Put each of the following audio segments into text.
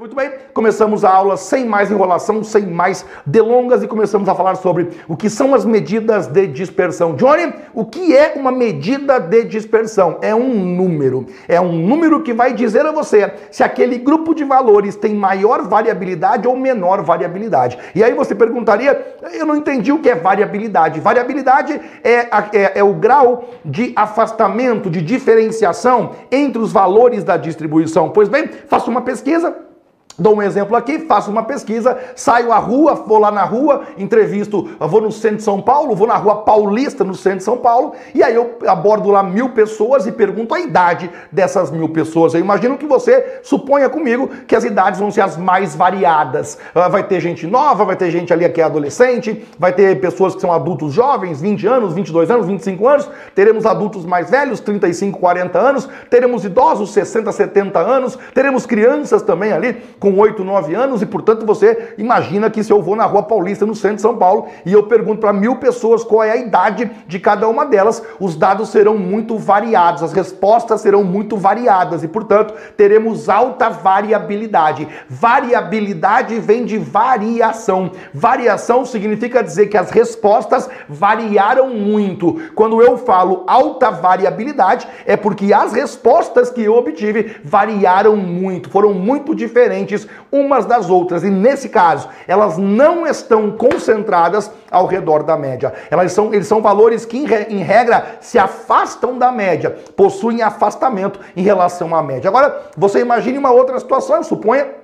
Muito bem, começamos a aula sem mais enrolação, sem mais delongas e começamos a falar sobre o que são as medidas de dispersão. Johnny, o que é uma medida de dispersão? É um número. É um número que vai dizer a você se aquele grupo de valores tem maior variabilidade ou menor variabilidade. E aí você perguntaria, eu não entendi o que é variabilidade. Variabilidade é, é, é o grau de afastamento, de diferenciação entre os valores da distribuição. Pois bem, faça uma pesquisa Dou um exemplo aqui, faço uma pesquisa, saio à rua, vou lá na rua, entrevisto, vou no centro de São Paulo, vou na rua Paulista, no centro de São Paulo, e aí eu abordo lá mil pessoas e pergunto a idade dessas mil pessoas. Eu imagino que você suponha comigo que as idades vão ser as mais variadas. Ah, vai ter gente nova, vai ter gente ali que é adolescente, vai ter pessoas que são adultos jovens, 20 anos, 22 anos, 25 anos, teremos adultos mais velhos, 35, 40 anos, teremos idosos, 60, 70 anos, teremos crianças também ali com com 8, 9 anos e, portanto, você imagina que se eu vou na Rua Paulista, no centro de São Paulo, e eu pergunto para mil pessoas qual é a idade de cada uma delas, os dados serão muito variados, as respostas serão muito variadas e, portanto, teremos alta variabilidade. Variabilidade vem de variação. Variação significa dizer que as respostas variaram muito. Quando eu falo alta variabilidade, é porque as respostas que eu obtive variaram muito, foram muito diferentes umas das outras. E nesse caso, elas não estão concentradas ao redor da média. Elas são, eles são valores que, em regra, se afastam da média, possuem afastamento em relação à média. Agora, você imagine uma outra situação, suponha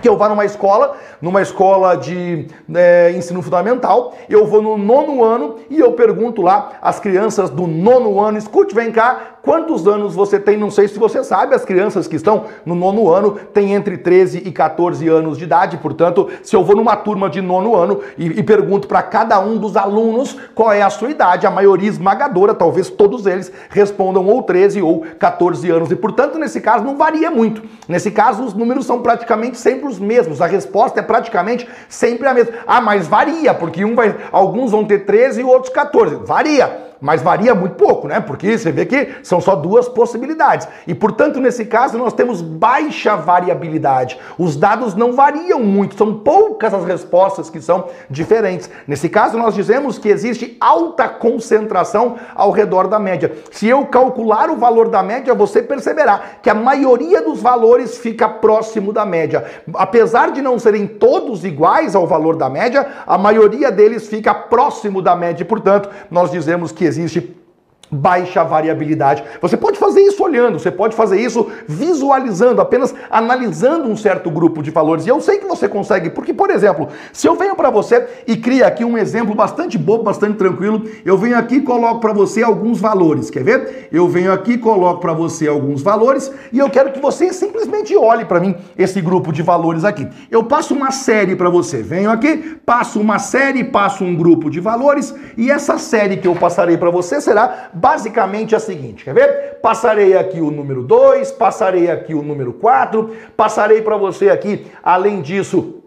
que eu vá numa escola, numa escola de é, ensino fundamental, eu vou no nono ano e eu pergunto lá às crianças do nono ano, escute, vem cá, quantos anos você tem? Não sei se você sabe, as crianças que estão no nono ano têm entre 13 e 14 anos de idade, portanto, se eu vou numa turma de nono ano e, e pergunto para cada um dos alunos qual é a sua idade, a maioria esmagadora, talvez todos eles respondam ou 13 ou 14 anos, e portanto, nesse caso, não varia muito. Nesse caso, os números são praticamente sempre os mesmos. A resposta é praticamente sempre a mesma. Ah, mas varia, porque um vai, alguns vão ter 13 e outros 14. Varia mas varia muito pouco, né? Porque você vê que são só duas possibilidades. E, portanto, nesse caso, nós temos baixa variabilidade. Os dados não variam muito, são poucas as respostas que são diferentes. Nesse caso, nós dizemos que existe alta concentração ao redor da média. Se eu calcular o valor da média, você perceberá que a maioria dos valores fica próximo da média. Apesar de não serem todos iguais ao valor da média, a maioria deles fica próximo da média. Portanto, nós dizemos que existe baixa variabilidade. Você pode fazer isso olhando, você pode fazer isso visualizando, apenas analisando um certo grupo de valores. E eu sei que você consegue, porque, por exemplo, se eu venho para você e crio aqui um exemplo bastante bobo, bastante tranquilo, eu venho aqui e coloco para você alguns valores. Quer ver? Eu venho aqui e coloco para você alguns valores e eu quero que você simplesmente olhe para mim esse grupo de valores aqui. Eu passo uma série para você. Venho aqui, passo uma série, passo um grupo de valores e essa série que eu passarei para você será basicamente é a seguinte, quer ver? Passarei aqui o número 2, passarei aqui o número 4, passarei para você aqui, além disso,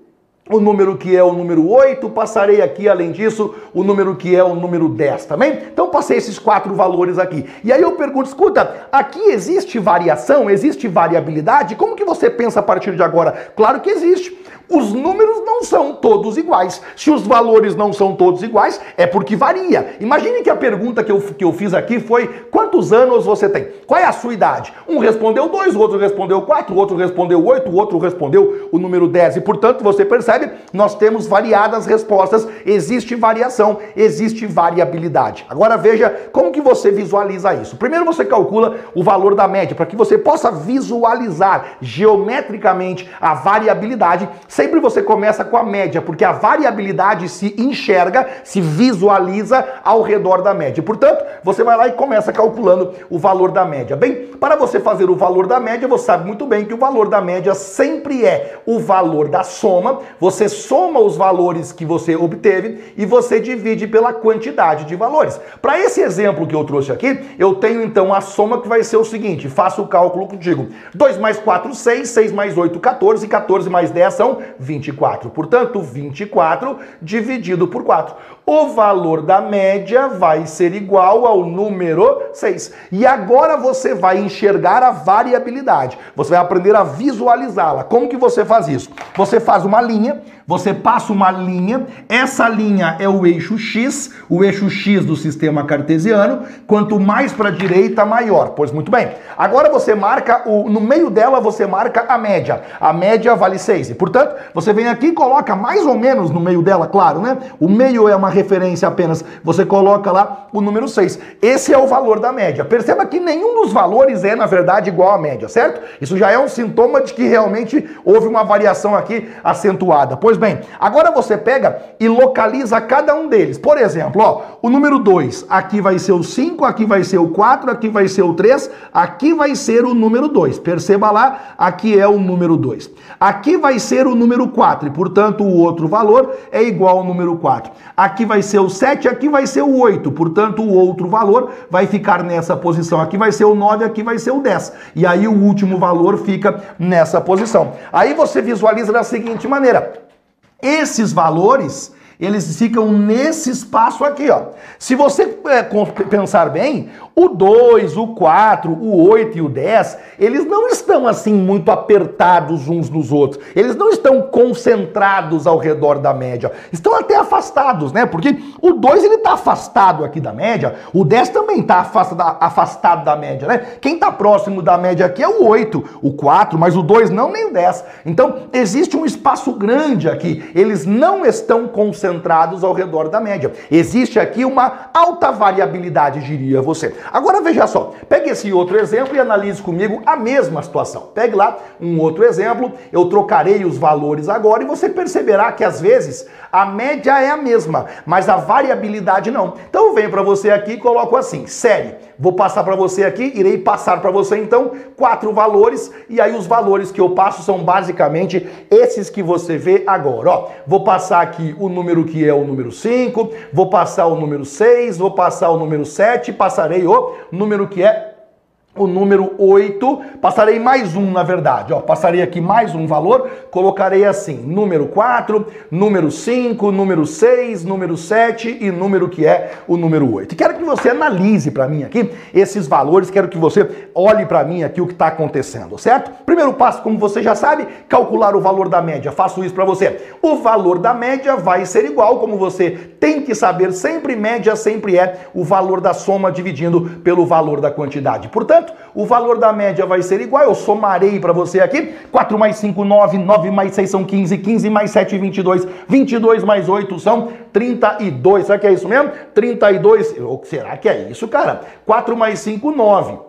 o número que é o número 8, passarei aqui, além disso, o número que é o número 10, também? Então passei esses quatro valores aqui. E aí eu pergunto, escuta, aqui existe variação, existe variabilidade? Como que você pensa a partir de agora? Claro que existe. Os números não são todos iguais. Se os valores não são todos iguais, é porque varia. Imagine que a pergunta que eu, que eu fiz aqui foi: quantos anos você tem? Qual é a sua idade? Um respondeu dois, o outro respondeu quatro, o outro respondeu oito, o outro respondeu o número dez. E portanto, você percebe, nós temos variadas respostas, existe variação, existe variabilidade. Agora veja como que você visualiza isso. Primeiro você calcula o valor da média, para que você possa visualizar geometricamente a variabilidade Sempre você começa com a média, porque a variabilidade se enxerga, se visualiza ao redor da média. Portanto, você vai lá e começa calculando o valor da média. Bem, para você fazer o valor da média, você sabe muito bem que o valor da média sempre é o valor da soma. Você soma os valores que você obteve e você divide pela quantidade de valores. Para esse exemplo que eu trouxe aqui, eu tenho então a soma que vai ser o seguinte: faço o cálculo contigo. 2 mais 4, 6, 6 mais 8, 14, 14 mais 10 são 24. Portanto, 24 dividido por 4. O valor da média vai ser igual ao número 6. E agora você vai enxergar a variabilidade. Você vai aprender a visualizá-la. Como que você faz isso? Você faz uma linha, você passa uma linha, essa linha é o eixo X, o eixo X do sistema cartesiano. Quanto mais para a direita, maior. Pois muito bem. Agora você marca, o, no meio dela você marca a média. A média vale 6. E, portanto, você vem aqui e coloca mais ou menos no meio dela, claro, né? O meio é uma referência apenas. Você coloca lá o número 6. Esse é o valor da média. Perceba que nenhum dos valores é, na verdade, igual à média, certo? Isso já é um sintoma de que realmente houve uma variação aqui acentuada. Pois bem, agora você pega e localiza cada um deles. Por exemplo, ó, o número 2, aqui vai ser o 5, aqui vai ser o 4, aqui vai ser o 3, aqui vai ser o número 2. Perceba lá, aqui é o número 2. Aqui vai ser o número 4 e, portanto, o outro valor é igual ao número 4. Aqui vai ser o 7, aqui vai ser o 8, portanto, o outro valor vai ficar nessa posição. Aqui vai ser o 9, aqui vai ser o 10. E aí o último valor fica nessa posição. Aí você visualiza da seguinte maneira: esses valores eles ficam nesse espaço aqui, ó. Se você é, pensar bem, o 2, o 4, o 8 e o 10, eles não estão assim muito apertados uns nos outros. Eles não estão concentrados ao redor da média. Estão até afastados, né? Porque o 2 ele está afastado aqui da média, o 10 também está afastado, afastado da média, né? Quem está próximo da média aqui é o 8, o 4, mas o 2 não, nem o 10. Então, existe um espaço grande aqui. Eles não estão concentrados ao redor da média. Existe aqui uma alta variabilidade, diria você. Agora veja só, pegue esse outro exemplo e analise comigo a mesma situação. Pegue lá um outro exemplo, eu trocarei os valores agora e você perceberá que às vezes a média é a mesma, mas a variabilidade não. Então eu venho para você aqui e coloco assim, série. Vou passar para você aqui, irei passar para você então quatro valores e aí os valores que eu passo são basicamente esses que você vê agora. Ó, vou passar aqui o número que é o número 5, vou passar o número 6, vou passar o número 7, passarei o número que é o número 8, passarei mais um, na verdade, ó, passarei aqui mais um valor, colocarei assim, número 4, número 5, número 6, número 7 e número que é o número 8. Quero que você analise para mim aqui esses valores, quero que você olhe para mim aqui o que está acontecendo, certo? Primeiro passo, como você já sabe, calcular o valor da média. Faço isso para você. O valor da média vai ser igual, como você tem que saber, sempre média sempre é o valor da soma dividindo pelo valor da quantidade. Portanto, certo? O valor da média vai ser igual, eu somarei para você aqui, 4 mais 5, 9, 9 mais 6 são 15, 15 mais 7, 22, 22 mais 8 são 32, será que é isso mesmo? 32, ou será que é isso, cara? 4 mais 5, 9.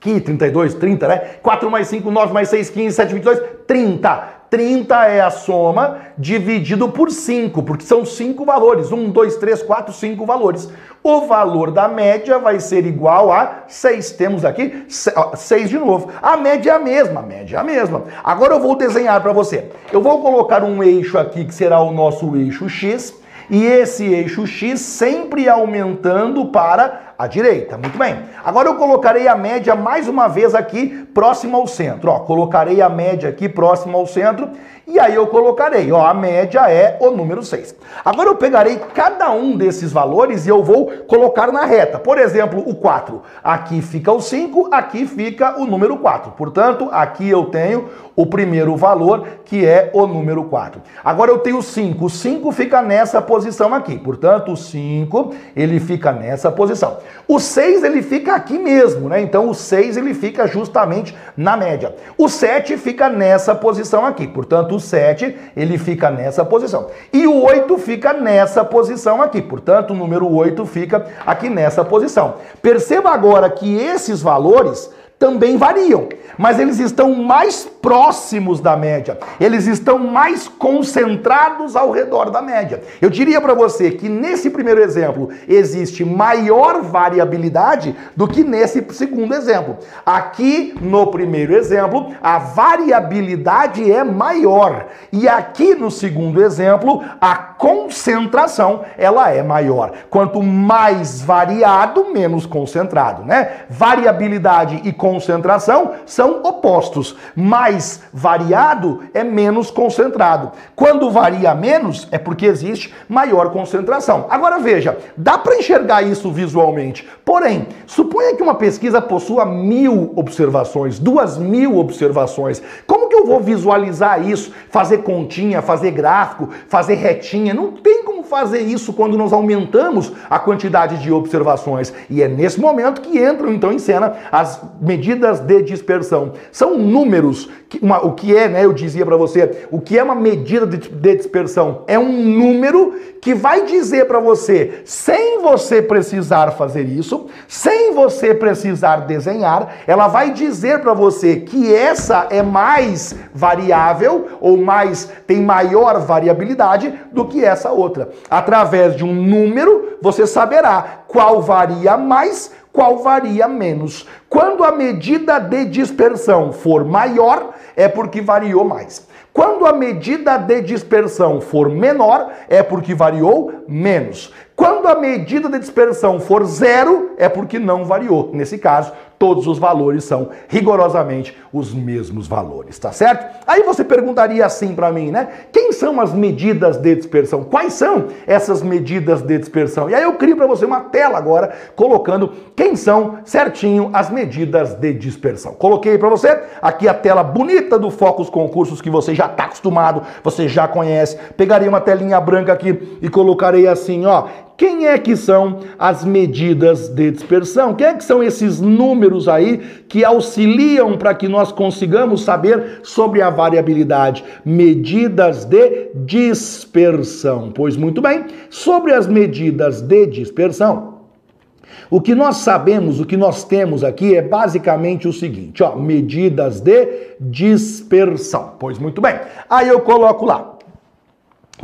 Que 32, 30, né? 4 mais 5, 9 mais 6, 15, 7, 22, 30. 30 é a soma dividido por 5, porque são 5 valores. 1, 2, 3, 4, 5 valores. O valor da média vai ser igual a 6. Temos aqui 6 de novo. A média é a mesma, a média é a mesma. Agora eu vou desenhar para você. Eu vou colocar um eixo aqui que será o nosso eixo X. E esse eixo X sempre aumentando para à direita. Muito bem. Agora eu colocarei a média mais uma vez aqui próximo ao centro. Ó, colocarei a média aqui próximo ao centro e aí eu colocarei, ó, a média é o número 6. Agora eu pegarei cada um desses valores e eu vou colocar na reta. Por exemplo, o 4. Aqui fica o 5, aqui fica o número 4. Portanto, aqui eu tenho o primeiro valor, que é o número 4. Agora eu tenho 5. O 5 fica nessa posição aqui. Portanto, o 5, ele fica nessa posição. O 6 ele fica aqui mesmo, né? Então o 6 ele fica justamente na média. O 7 fica nessa posição aqui. Portanto, o 7 ele fica nessa posição. E o 8 fica nessa posição aqui. Portanto, o número 8 fica aqui nessa posição. Perceba agora que esses valores também variam, mas eles estão mais próximos da média, eles estão mais concentrados ao redor da média. Eu diria para você que nesse primeiro exemplo existe maior variabilidade do que nesse segundo exemplo. Aqui no primeiro exemplo, a variabilidade é maior, e aqui no segundo exemplo, a concentração ela é maior. Quanto mais variado, menos concentrado, né? Variabilidade e concentração são opostos. Mais variado é menos concentrado. Quando varia menos, é porque existe maior concentração. Agora veja, dá para enxergar isso visualmente. Porém, suponha que uma pesquisa possua mil observações, duas mil observações. Como que eu vou visualizar isso? Fazer continha, fazer gráfico, fazer retinha? Não tem como fazer isso quando nós aumentamos a quantidade de observações. E é nesse momento que entram então em cena as medidas de dispersão. São números, que uma, o que é, né? Eu dizia para você, o que é uma medida de, de dispersão? É um número que vai dizer para você, sem você precisar fazer isso, sem você precisar desenhar, ela vai dizer para você que essa é mais variável ou mais tem maior variabilidade do que essa outra. Através de um número, você saberá qual varia mais, qual varia menos. Quando a medida de dispersão for maior, é porque variou mais. Quando a medida de dispersão for menor, é porque variou menos. Quando a medida de dispersão for zero, é porque não variou. Nesse caso, todos os valores são rigorosamente os mesmos valores, tá certo? Aí você perguntaria assim para mim, né? Quem são as medidas de dispersão? Quais são essas medidas de dispersão? E aí eu crio para você uma tela agora colocando quem são certinho as medidas de dispersão. Coloquei para você aqui a tela bonita do Focus Concursos que você já está acostumado, você já conhece. Pegaria uma telinha branca aqui e colocarei assim, ó, quem é que são as medidas de dispersão? Quem é que são esses números aí que auxiliam para que nós consigamos saber sobre a variabilidade? Medidas de dispersão. Pois muito bem, sobre as medidas de dispersão, o que nós sabemos, o que nós temos aqui é basicamente o seguinte, ó, medidas de dispersão. Pois muito bem. Aí eu coloco lá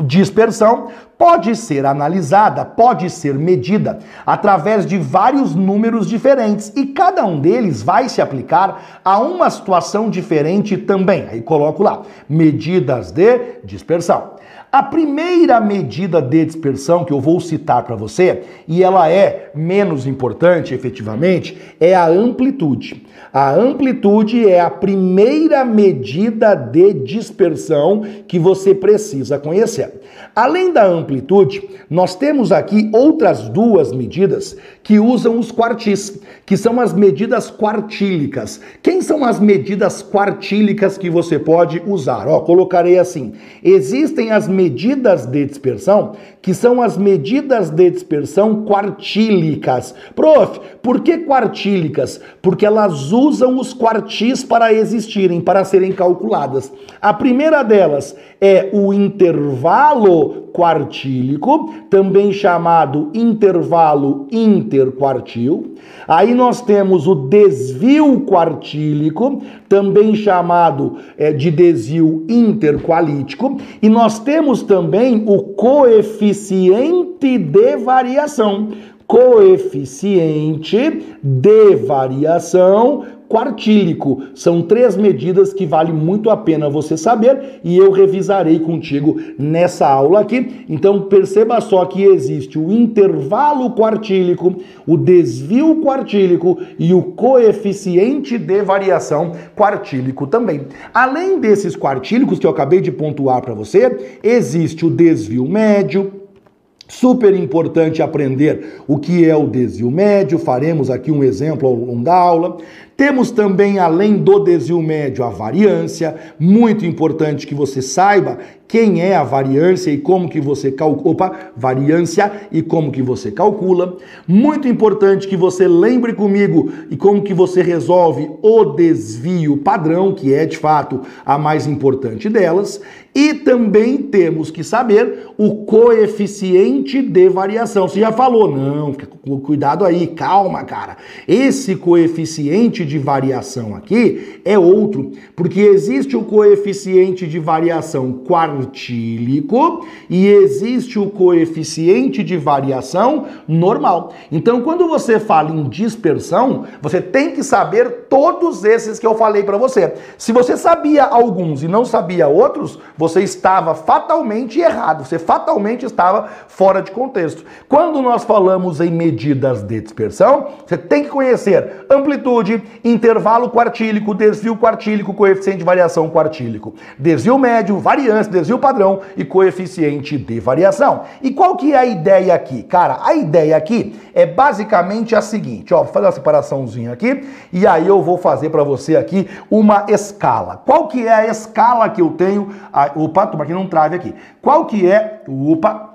Dispersão pode ser analisada, pode ser medida através de vários números diferentes e cada um deles vai se aplicar a uma situação diferente também. Aí coloco lá, medidas de dispersão. A primeira medida de dispersão que eu vou citar para você, e ela é menos importante efetivamente, é a amplitude. A amplitude é a primeira medida de dispersão que você precisa conhecer. Além da amplitude, nós temos aqui outras duas medidas que usam os quartis, que são as medidas quartílicas. Quem são as medidas quartílicas que você pode usar? Ó, colocarei assim: existem as medidas de dispersão, que são as medidas de dispersão quartílicas. Prof, por que quartílicas? Porque elas usam os quartis para existirem, para serem calculadas. A primeira delas é o intervalo quartílico, também chamado intervalo interquartil. Aí nós temos o desvio quartílico, também chamado é, de desvio interqualítico, e nós temos também o coeficiente de variação. Coeficiente de variação quartílico. São três medidas que vale muito a pena você saber e eu revisarei contigo nessa aula aqui. Então perceba só que existe o intervalo quartílico, o desvio quartílico e o coeficiente de variação quartílico também. Além desses quartílicos que eu acabei de pontuar para você, existe o desvio médio, Super importante aprender o que é o desvio médio, faremos aqui um exemplo ao longo da aula. Temos também, além do desvio médio, a variância. Muito importante que você saiba quem é a variância e como que você calcula, variância e como que você calcula. Muito importante que você lembre comigo e como que você resolve o desvio padrão, que é de fato a mais importante delas. E também temos que saber o coeficiente de variação. Você já falou, não, cuidado aí, calma, cara. Esse coeficiente de variação aqui é outro, porque existe o coeficiente de variação quartílico e existe o coeficiente de variação normal. Então, quando você fala em dispersão, você tem que saber todos esses que eu falei para você. Se você sabia alguns e não sabia outros, você estava fatalmente errado, você fatalmente estava fora de contexto. Quando nós falamos em medidas de dispersão, você tem que conhecer amplitude, intervalo quartílico, desvio quartílico, coeficiente de variação quartílico. Desvio médio, variância, desvio padrão e coeficiente de variação. E qual que é a ideia aqui? Cara, a ideia aqui é basicamente a seguinte, ó, vou fazer uma separaçãozinha aqui e aí eu vou fazer para você aqui uma escala. Qual que é a escala que eu tenho? Opa, toma aqui não trave aqui. Qual que é, opa,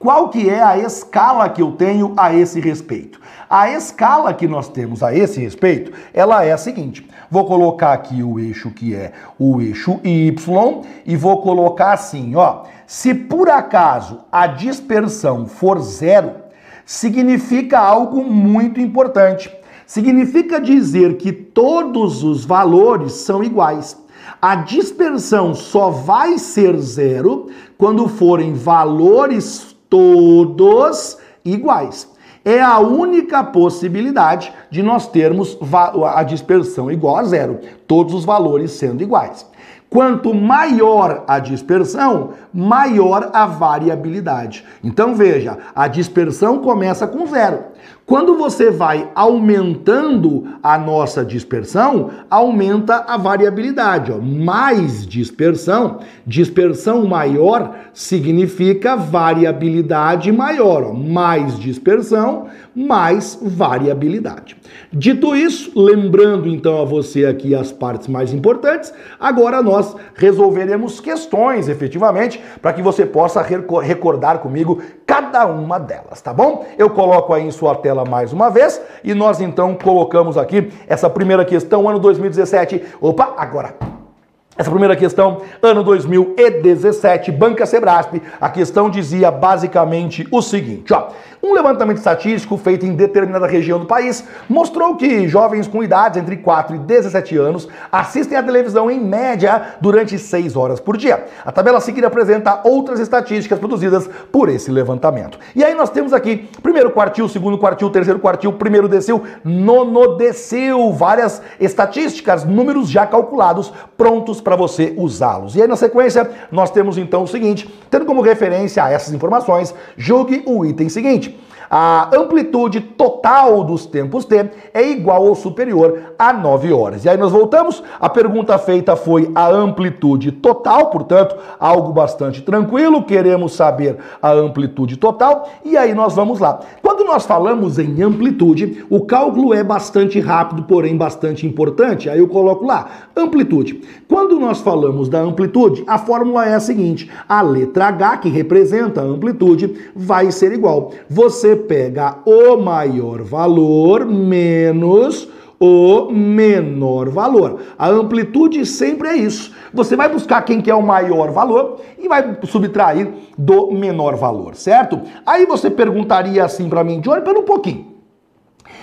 qual que é a escala que eu tenho a esse respeito? A escala que nós temos a esse respeito, ela é a seguinte. Vou colocar aqui o eixo que é o eixo Y e vou colocar assim, ó. Se por acaso a dispersão for zero, significa algo muito importante. Significa dizer que todos os valores são iguais. A dispersão só vai ser zero quando forem valores todos iguais. É a única possibilidade de nós termos a dispersão igual a zero, todos os valores sendo iguais. Quanto maior a dispersão, maior a variabilidade. Então veja, a dispersão começa com zero. Quando você vai aumentando a nossa dispersão, aumenta a variabilidade. Ó. Mais dispersão, dispersão maior significa variabilidade maior. Ó. Mais dispersão, mais variabilidade. Dito isso, lembrando então a você aqui as partes mais importantes, agora nós resolveremos questões efetivamente para que você possa recordar comigo cada uma delas, tá bom? Eu coloco aí em sua tela mais uma vez e nós então colocamos aqui essa primeira questão, ano 2017. Opa, agora essa primeira questão, ano 2017, Banca Sebrasp, a questão dizia basicamente o seguinte, ó. Um levantamento estatístico feito em determinada região do país mostrou que jovens com idades entre 4 e 17 anos assistem à televisão em média durante 6 horas por dia. A tabela a apresenta outras estatísticas produzidas por esse levantamento. E aí nós temos aqui primeiro quartil, segundo quartil, terceiro quartil, primeiro decil, nono decil, várias estatísticas, números já calculados, prontos para você usá-los. E aí na sequência nós temos então o seguinte, tendo como referência a essas informações, julgue o item seguinte. A amplitude total dos tempos T é igual ou superior a 9 horas. E aí nós voltamos. A pergunta feita foi a amplitude total, portanto, algo bastante tranquilo. Queremos saber a amplitude total. E aí nós vamos lá. Quando nós falamos em amplitude, o cálculo é bastante rápido, porém bastante importante. Aí eu coloco lá, amplitude. Quando nós falamos da amplitude, a fórmula é a seguinte: a letra H, que representa a amplitude, vai ser igual. Você pega o maior valor menos o menor valor. A amplitude sempre é isso. Você vai buscar quem que é o maior valor e vai subtrair do menor valor, certo? Aí você perguntaria assim para mim, Johnny, pera um pouquinho.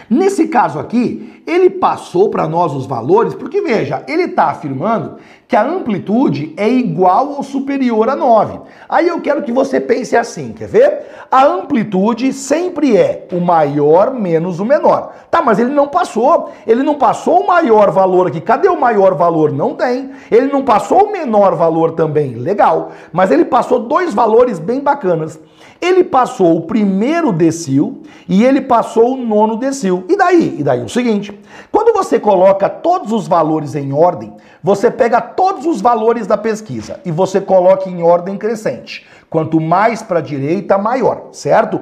Nesse caso aqui, ele passou para nós os valores, porque veja, ele está afirmando que a amplitude é igual ou superior a 9. Aí eu quero que você pense assim, quer ver? A amplitude sempre é o maior menos o menor. Tá, mas ele não passou. Ele não passou o maior valor aqui. Cadê o maior valor? Não tem. Ele não passou o menor valor também. Legal. Mas ele passou dois valores bem bacanas. Ele passou o primeiro decil e ele passou o nono decil. E daí? E daí o seguinte: quando você coloca todos os valores em ordem, você pega todos os valores da pesquisa e você coloca em ordem crescente. Quanto mais para a direita, maior, certo?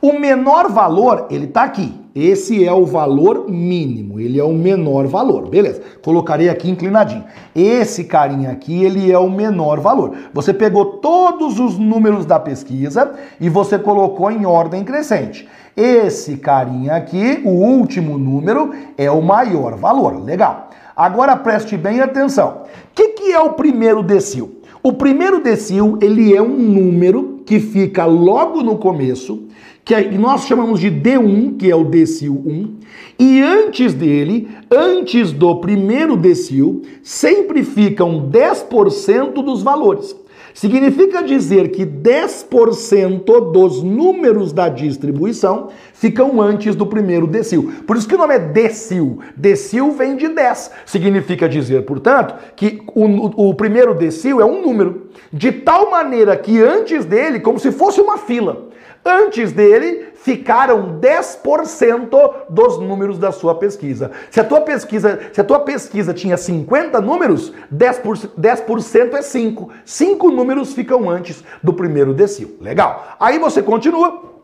O menor valor, ele está aqui. Esse é o valor mínimo, ele é o menor valor, beleza? Colocarei aqui inclinadinho. Esse carinha aqui, ele é o menor valor. Você pegou todos os números da pesquisa e você colocou em ordem crescente. Esse carinha aqui, o último número, é o maior valor. Legal. Agora preste bem atenção. O que, que é o primeiro decil? O primeiro decil, ele é um número que fica logo no começo que nós chamamos de D1, que é o decil 1, e antes dele, antes do primeiro decil, sempre ficam 10% dos valores. Significa dizer que 10% dos números da distribuição ficam antes do primeiro decil. Por isso que o nome é decil. Decil vem de 10. Significa dizer, portanto, que o, o, primeiro decil é um número. De tal maneira que antes dele, como se fosse uma fila, antes dele ficaram 10% dos números da sua pesquisa. Se a tua pesquisa, se a tua pesquisa tinha 50 números, 10%, 10 é 5. 5 números ficam antes do primeiro decil. Legal. Aí você continua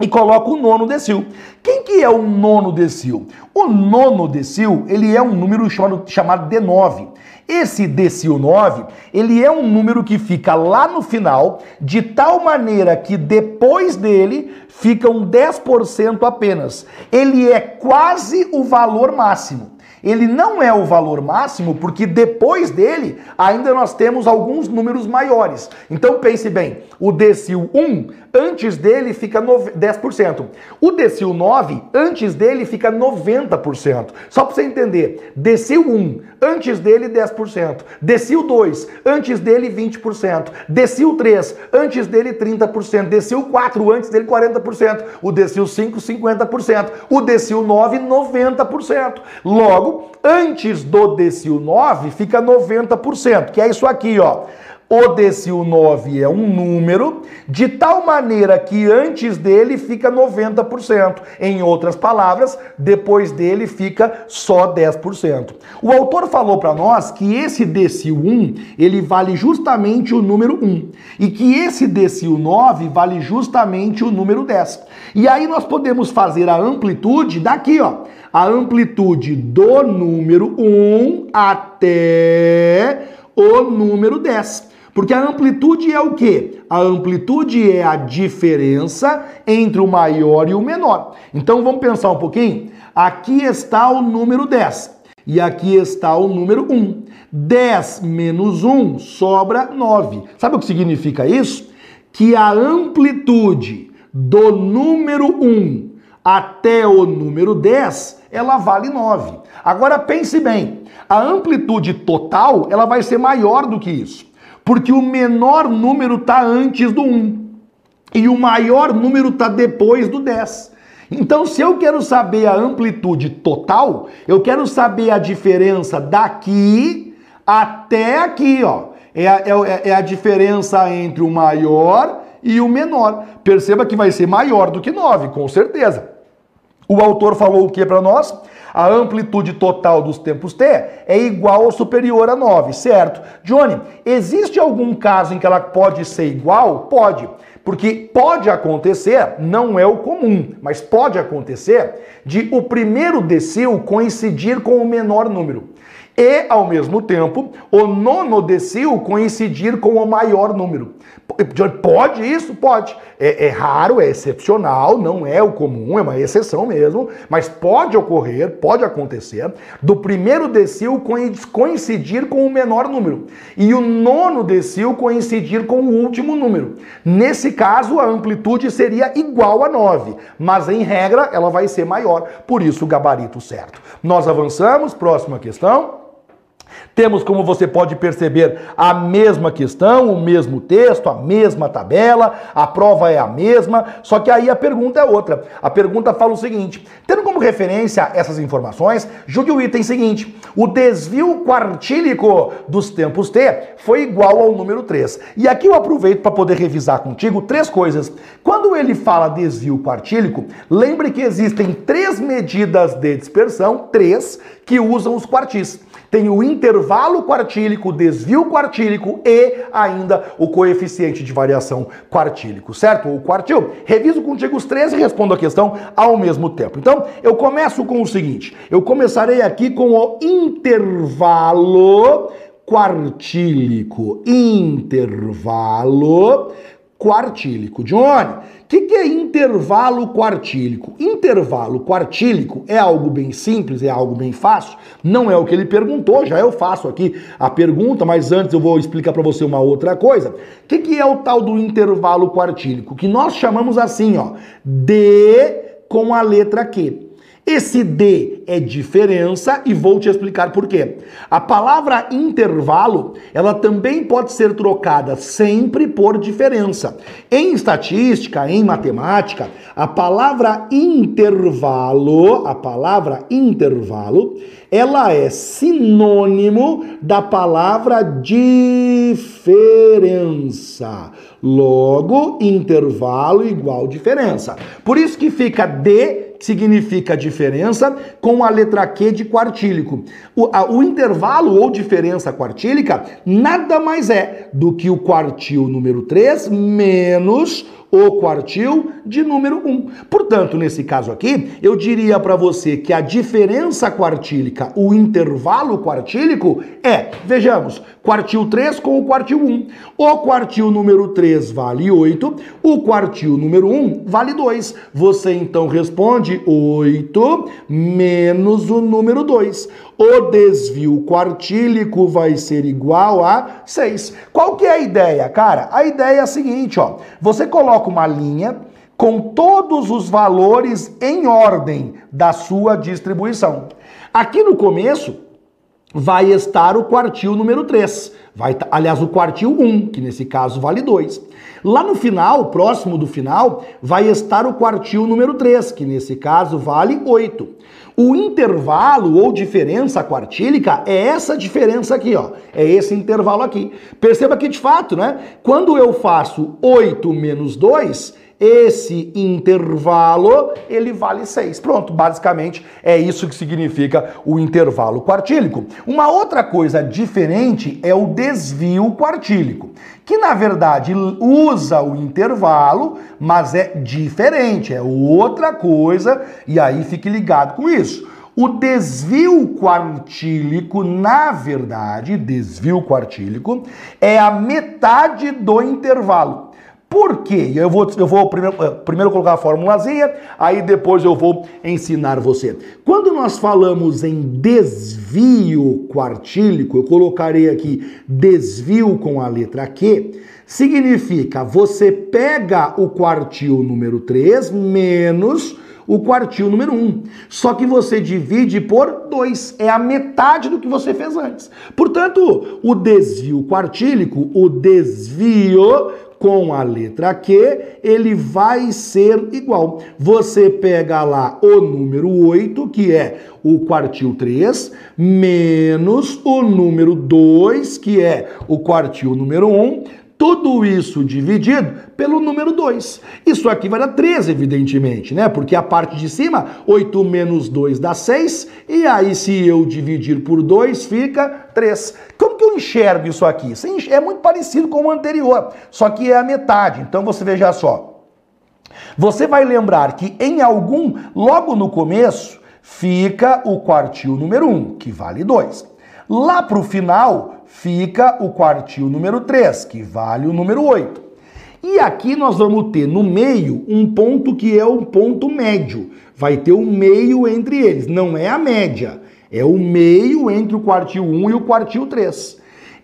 e coloca o nono decil. Quem que é o nono decil? O nono decil, ele é um número chamado, chamado D9. Esse decil 9, ele é um número que fica lá no final, de tal maneira que depois dele ficam 10% apenas. Ele é quase o valor máximo. Ele não é o valor máximo porque depois dele ainda nós temos alguns números maiores. Então pense bem, o decil 1, antes dele fica 10%. O decil 9, antes dele fica 90%. Só para você entender, decil 1, antes dele 10%. Decil 2, antes dele 20%. Decil 3, antes dele 30%. Decil 4, antes dele 40%. O decil 5, 50%. O decil 9, 90%. Logo, antes do decil 9 fica 90%, que é isso aqui, ó. O decil 9 é um número, de tal maneira que antes dele fica 90%. Em outras palavras, depois dele fica só 10%. O autor falou para nós que esse decil 1, ele vale justamente o número 1. E que esse decil 9 vale justamente o número 10. E aí nós podemos fazer a amplitude daqui, ó. A amplitude do número 1 até o número 10. Porque a amplitude é o quê? A amplitude é a diferença entre o maior e o menor. Então vamos pensar um pouquinho? Aqui está o número 10 e aqui está o número 1. 10 menos 1 sobra 9. Sabe o que significa isso? Que a amplitude do número 1 até o número 10, ela vale 9. Agora pense bem, a amplitude total, ela vai ser maior do que isso porque o menor número está antes do 1 e o maior número está depois do 10. Então, se eu quero saber a amplitude total, eu quero saber a diferença daqui até aqui, ó. É a, é, é a diferença entre o maior e o menor. Perceba que vai ser maior do que 9, com certeza. O autor falou o que para nós? a amplitude total dos tempos t é igual ou superior a 9, certo? Johnny, existe algum caso em que ela pode ser igual? Pode. Porque pode acontecer, não é o comum, mas pode acontecer de o primeiro decil coincidir com o menor número e, ao mesmo tempo, o nono decil coincidir com o maior número. Pode isso? Pode. É, é, raro, é excepcional, não é o comum, é uma exceção mesmo, mas pode ocorrer, pode acontecer, do primeiro decil coincidir com o menor número e o nono decil coincidir com o último número. Nesse caso, a amplitude seria igual a 9, mas em regra ela vai ser maior, por isso o gabarito certo. Nós avançamos, próxima questão. Temos, como você pode perceber, a mesma questão, o mesmo texto, a mesma tabela, a prova é a mesma, só que aí a pergunta é outra. A pergunta fala o seguinte: tendo como referência essas informações, julgue o item seguinte: o desvio quartílico dos tempos t foi igual ao número 3. E aqui eu aproveito para poder revisar contigo três coisas. Quando ele fala desvio quartílico, lembre que existem três medidas de dispersão, três, que usam os quartis. Tem o intervalo quartílico, o desvio quartílico e ainda o coeficiente de variação quartílico, certo? O quartil. Reviso contigo os três e respondo a questão ao mesmo tempo. Então, eu começo com o seguinte: eu começarei aqui com o intervalo quartílico. Intervalo quartílico. Johnny, o que, que é intervalo quartílico? Intervalo quartílico é algo bem simples, é algo bem fácil. Não é o que ele perguntou, já eu faço aqui a pergunta, mas antes eu vou explicar para você uma outra coisa. O que, que é o tal do intervalo quartílico? Que nós chamamos assim, ó, D com a letra Q. Esse D é diferença e vou te explicar por quê. A palavra intervalo, ela também pode ser trocada sempre por diferença. Em estatística, em matemática, a palavra intervalo, a palavra intervalo, ela é sinônimo da palavra diferença. Logo, intervalo igual diferença. Por isso que fica D significa diferença com a letra Q de quartílico. O, a, o intervalo ou diferença quartílica nada mais é do que o quartil número 3 menos o quartil de número 1. Portanto, nesse caso aqui, eu diria para você que a diferença quartílica, o intervalo quartílico é, vejamos, quartil 3 com o quartil 1. O quartil número 3 vale 8, o quartil número 1 vale 2. Você então responde 8 menos o número 2 o desvio quartílico vai ser igual a 6. Qual que é a ideia, cara? A ideia é a seguinte, ó. Você coloca uma linha com todos os valores em ordem da sua distribuição. Aqui no começo vai estar o quartil número 3. Vai, aliás, o quartil 1, que nesse caso vale 2. Lá no final, próximo do final, vai estar o quartil número 3, que nesse caso vale 8. O intervalo ou diferença quartílica é essa diferença aqui, ó. É esse intervalo aqui. Perceba que de fato, né? Quando eu faço 8 menos 2, esse intervalo, ele vale 6. Pronto, basicamente é isso que significa o intervalo quartílico. Uma outra coisa diferente é o desvio quartílico, que na verdade usa o intervalo, mas é diferente, é outra coisa, e aí fique ligado com isso. O desvio quartílico, na verdade, desvio quartílico, é a metade do intervalo. Por quê? Eu vou, eu vou primeiro, eh, primeiro colocar a formulazinha, aí depois eu vou ensinar você. Quando nós falamos em desvio quartílico, eu colocarei aqui desvio com a letra Q, significa você pega o quartil número 3 menos o quartil número 1. Só que você divide por 2. É a metade do que você fez antes. Portanto, o desvio quartílico, o desvio com a letra Q, ele vai ser igual. Você pega lá o número 8, que é o quartil 3, menos o número 2, que é o quartil número 1, tudo isso dividido pelo número 2. Isso aqui vai dar 3, evidentemente, né? Porque a parte de cima, 8 menos 2 dá 6, e aí se eu dividir por 2 fica 3. Como que eu enxergo isso aqui? É muito parecido com o anterior, só que é a metade. Então você veja só. Você vai lembrar que em algum, logo no começo, fica o quartil número 1, que vale 2. Lá para o final fica o quartil número 3, que vale o número 8. E aqui nós vamos ter no meio um ponto que é um ponto médio. Vai ter um meio entre eles, não é a média, é o meio entre o quartil 1 e o quartil 3.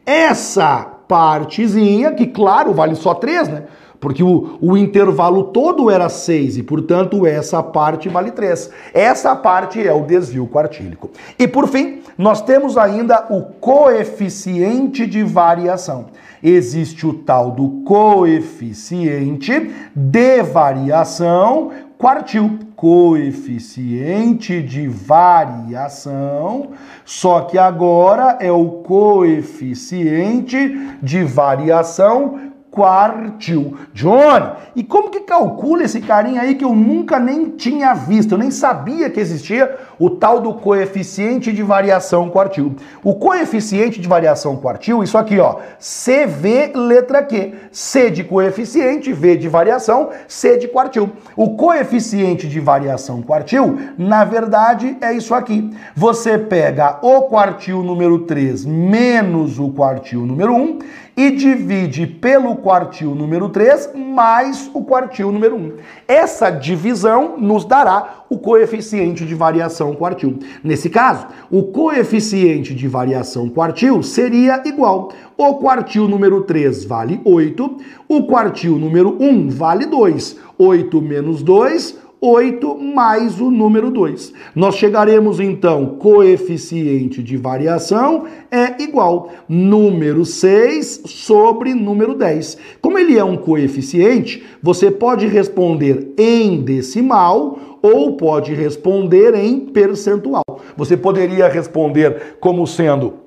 Essa partezinha, que claro, vale só 3, né? porque o, o intervalo todo era 6 e, portanto, essa parte vale 3. Essa parte é o desvio quartílico. E, por fim, nós temos ainda o coeficiente de variação. Existe o tal do coeficiente de variação quartil. Coeficiente de variação, só que agora é o coeficiente de variação quartil. Johnny, e como que calcula esse carinha aí que eu nunca nem tinha visto? Eu nem sabia que existia o tal do coeficiente de variação quartil. O coeficiente de variação quartil, isso aqui, ó, CV letra Q. C de coeficiente, V de variação, C de quartil. O coeficiente de variação quartil, na verdade, é isso aqui. Você pega o quartil número 3 menos o quartil número 1 e divide pelo quartil número 3 mais o quartil número 1. Essa divisão nos dará o coeficiente de variação quartil. Nesse caso, o coeficiente de variação quartil seria igual. O quartil número 3 vale 8, o quartil número 1 vale 2. 8 menos 2, 8 mais o número 2. Nós chegaremos então, coeficiente de variação é igual número 6 sobre número 10. Como ele é um coeficiente, você pode responder em decimal ou pode responder em percentual. Você poderia responder como sendo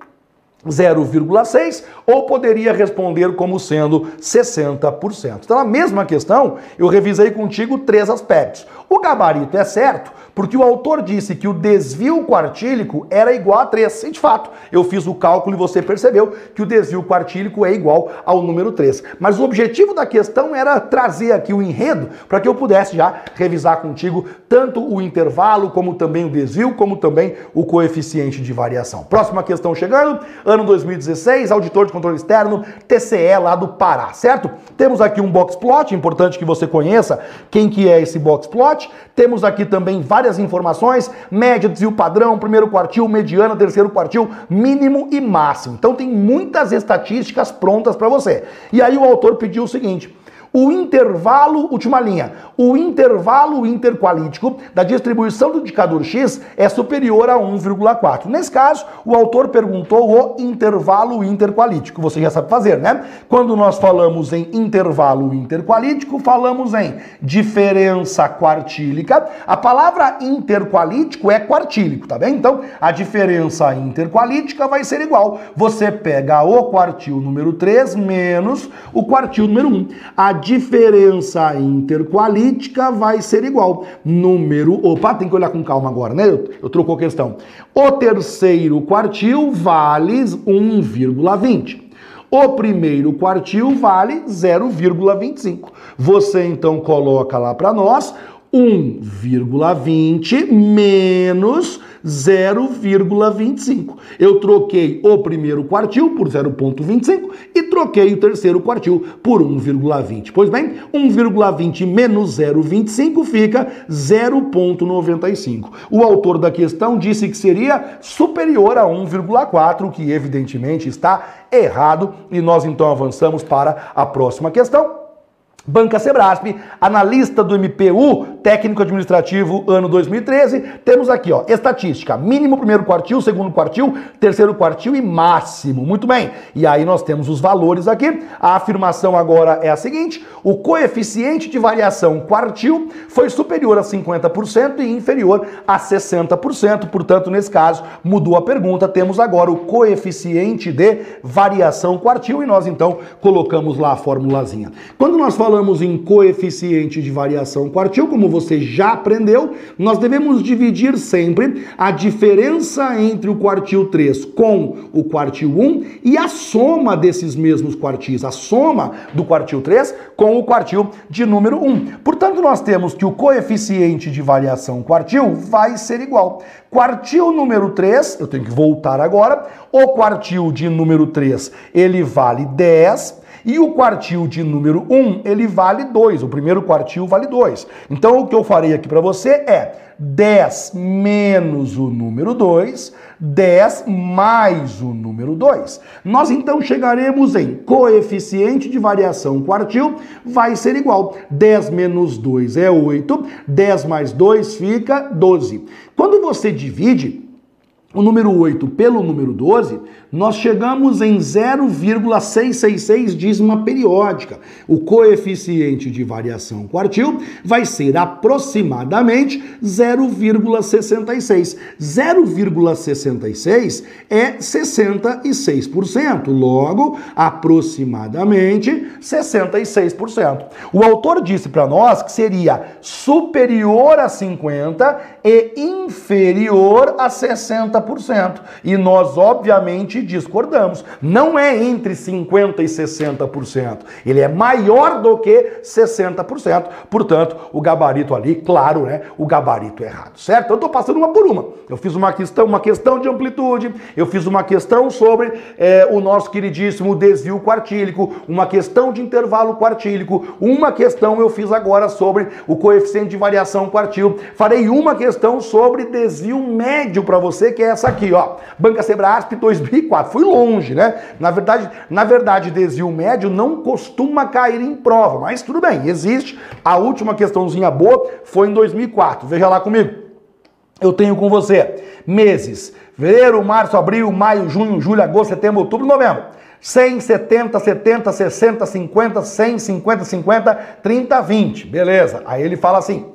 0,6 ou poderia responder como sendo 60%. Então, na mesma questão, eu revisei contigo três aspectos. O gabarito é certo porque o autor disse que o desvio quartílico era igual a 3. E de fato, eu fiz o cálculo e você percebeu que o desvio quartílico é igual ao número 3. Mas o objetivo da questão era trazer aqui o enredo para que eu pudesse já revisar contigo tanto o intervalo, como também o desvio, como também o coeficiente de variação. Próxima questão chegando, ano 2016, auditor de controle externo, TCE lá do Pará, certo? Temos aqui um box plot, importante que você conheça quem que é esse box plot. Temos aqui também várias várias informações, média, desvio padrão, primeiro quartil, mediana, terceiro quartil, mínimo e máximo. Então tem muitas estatísticas prontas para você. E aí o autor pediu o seguinte: o intervalo, última linha, o intervalo interqualítico da distribuição do indicador X é superior a 1,4. Nesse caso, o autor perguntou o intervalo interqualítico. Você já sabe fazer, né? Quando nós falamos em intervalo interqualítico, falamos em diferença quartílica. A palavra interqualítico é quartílico, tá bem? Então, a diferença interqualítica vai ser igual. Você pega o quartil número 3 menos o quartil número 1. A diferença interqualítica vai ser igual. Número. Opa, tem que olhar com calma agora, né? Eu, eu trocou a questão. O terceiro quartil vale 1,20. O primeiro quartil vale 0,25. Você então coloca lá para nós 1,20 menos 0,25. Eu troquei o primeiro quartil por 0,25 e troquei o terceiro quartil por 1,20. Pois bem, 1,20 menos 0,25 fica 0,95. O autor da questão disse que seria superior a 1,4, o que evidentemente está errado, e nós então avançamos para a próxima questão. Banca Sebrasp, analista do MPU, técnico administrativo, ano 2013. Temos aqui, ó, estatística: mínimo primeiro quartil, segundo quartil, terceiro quartil e máximo. Muito bem. E aí nós temos os valores aqui. A afirmação agora é a seguinte: o coeficiente de variação quartil foi superior a 50% e inferior a 60%. Portanto, nesse caso, mudou a pergunta. Temos agora o coeficiente de variação quartil e nós então colocamos lá a formulazinha. Quando nós falamos falamos em coeficiente de variação quartil, como você já aprendeu, nós devemos dividir sempre a diferença entre o quartil 3 com o quartil 1 e a soma desses mesmos quartis, a soma do quartil 3 com o quartil de número 1. Portanto, nós temos que o coeficiente de variação quartil vai ser igual. Quartil número 3, eu tenho que voltar agora, o quartil de número 3, ele vale 10 e o quartil de número 1, ele vale 2. O primeiro quartil vale 2. Então, o que eu farei aqui para você é 10 menos o número 2, 10 mais o número 2. Nós então chegaremos em coeficiente de variação quartil vai ser igual. 10 menos 2 é 8, 10 mais 2 fica 12. Quando você divide, o número 8 pelo número 12, nós chegamos em 0,666 dízima periódica. O coeficiente de variação quartil vai ser aproximadamente 0,66. 0,66 é 66%, logo, aproximadamente 66%. O autor disse para nós que seria superior a 50 e inferior a 60%. E nós, obviamente, discordamos. Não é entre 50% e 60%. Ele é maior do que 60%. Portanto, o gabarito ali, claro, né? O gabarito é errado, certo? Eu estou passando uma por uma. Eu fiz uma questão, uma questão de amplitude, eu fiz uma questão sobre é, o nosso queridíssimo desvio quartílico, uma questão de intervalo quartílico, uma questão eu fiz agora sobre o coeficiente de variação quartil. Farei uma questão sobre desvio médio para você, que essa aqui, ó. Banca Sebrasp 2004. Fui longe, né? Na verdade, na verdade, desvio médio não costuma cair em prova, mas tudo bem, existe. A última questãozinha boa foi em 2004. Veja lá comigo. Eu tenho com você meses: fevereiro, março, abril, maio, junho, julho, agosto, setembro, outubro, novembro. 100, 70, 70, 60, 50, 100, 50, 50, 30, 20. Beleza. Aí ele fala assim: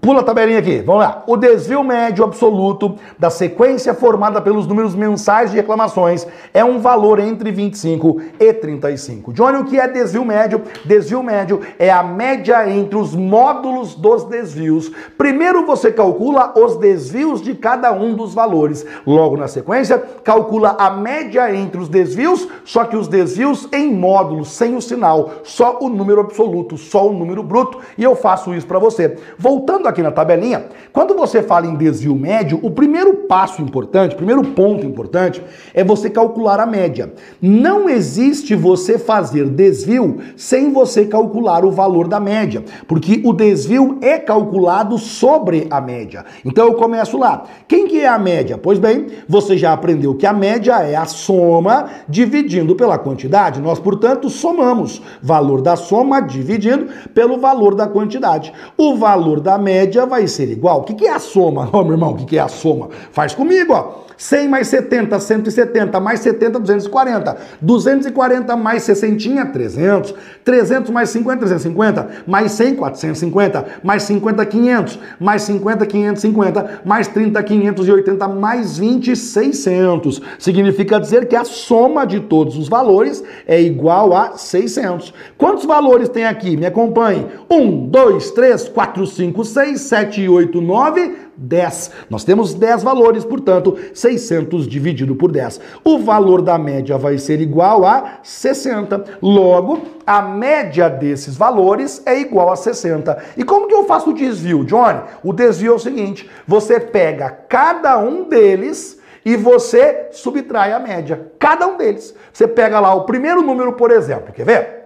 Pula a tabelinha aqui, vamos lá. O desvio médio absoluto da sequência formada pelos números mensais de reclamações é um valor entre 25 e 35. Johnny, o que é desvio médio? Desvio médio é a média entre os módulos dos desvios. Primeiro você calcula os desvios de cada um dos valores. Logo na sequência, calcula a média entre os desvios, só que os desvios em módulos, sem o sinal, só o número absoluto, só o número bruto. E eu faço isso para você. Voltando Voltando aqui na tabelinha, quando você fala em desvio médio, o primeiro passo importante, o primeiro ponto importante é você calcular a média. Não existe você fazer desvio sem você calcular o valor da média, porque o desvio é calculado sobre a média. Então eu começo lá. Quem que é a média? Pois bem, você já aprendeu que a média é a soma dividindo pela quantidade. Nós, portanto, somamos valor da soma dividindo pelo valor da quantidade. O valor da média média vai ser igual. O que é a soma? Ó, oh, meu irmão, o que é a soma? Faz comigo, ó. 100 mais 70, 170, mais 70, 240. 240 mais 60, 300. 300 mais 50, 350. Mais 100, 450. Mais 50, 500. Mais 50, 550. Mais 30, 580. Mais 20, 600. Significa dizer que a soma de todos os valores é igual a 600. Quantos valores tem aqui? Me acompanhe. 1, 2, 3, 4, 5, 6, 7, 8, 9, 10. Nós temos 10 valores, portanto, 600 dividido por 10. O valor da média vai ser igual a 60. Logo, a média desses valores é igual a 60. E como que eu faço o desvio, Johnny? O desvio é o seguinte: você pega cada um deles e você subtrai a média. Cada um deles. Você pega lá o primeiro número, por exemplo, quer ver?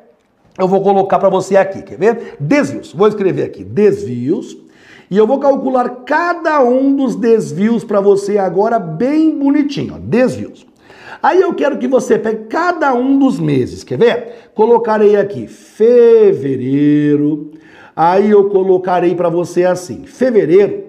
Eu vou colocar para você aqui, quer ver? Desvios. Vou escrever aqui: desvios e eu vou calcular cada um dos desvios para você agora bem bonitinho, ó, desvios. Aí eu quero que você pegue cada um dos meses, quer ver? Colocarei aqui fevereiro. Aí eu colocarei para você assim, fevereiro,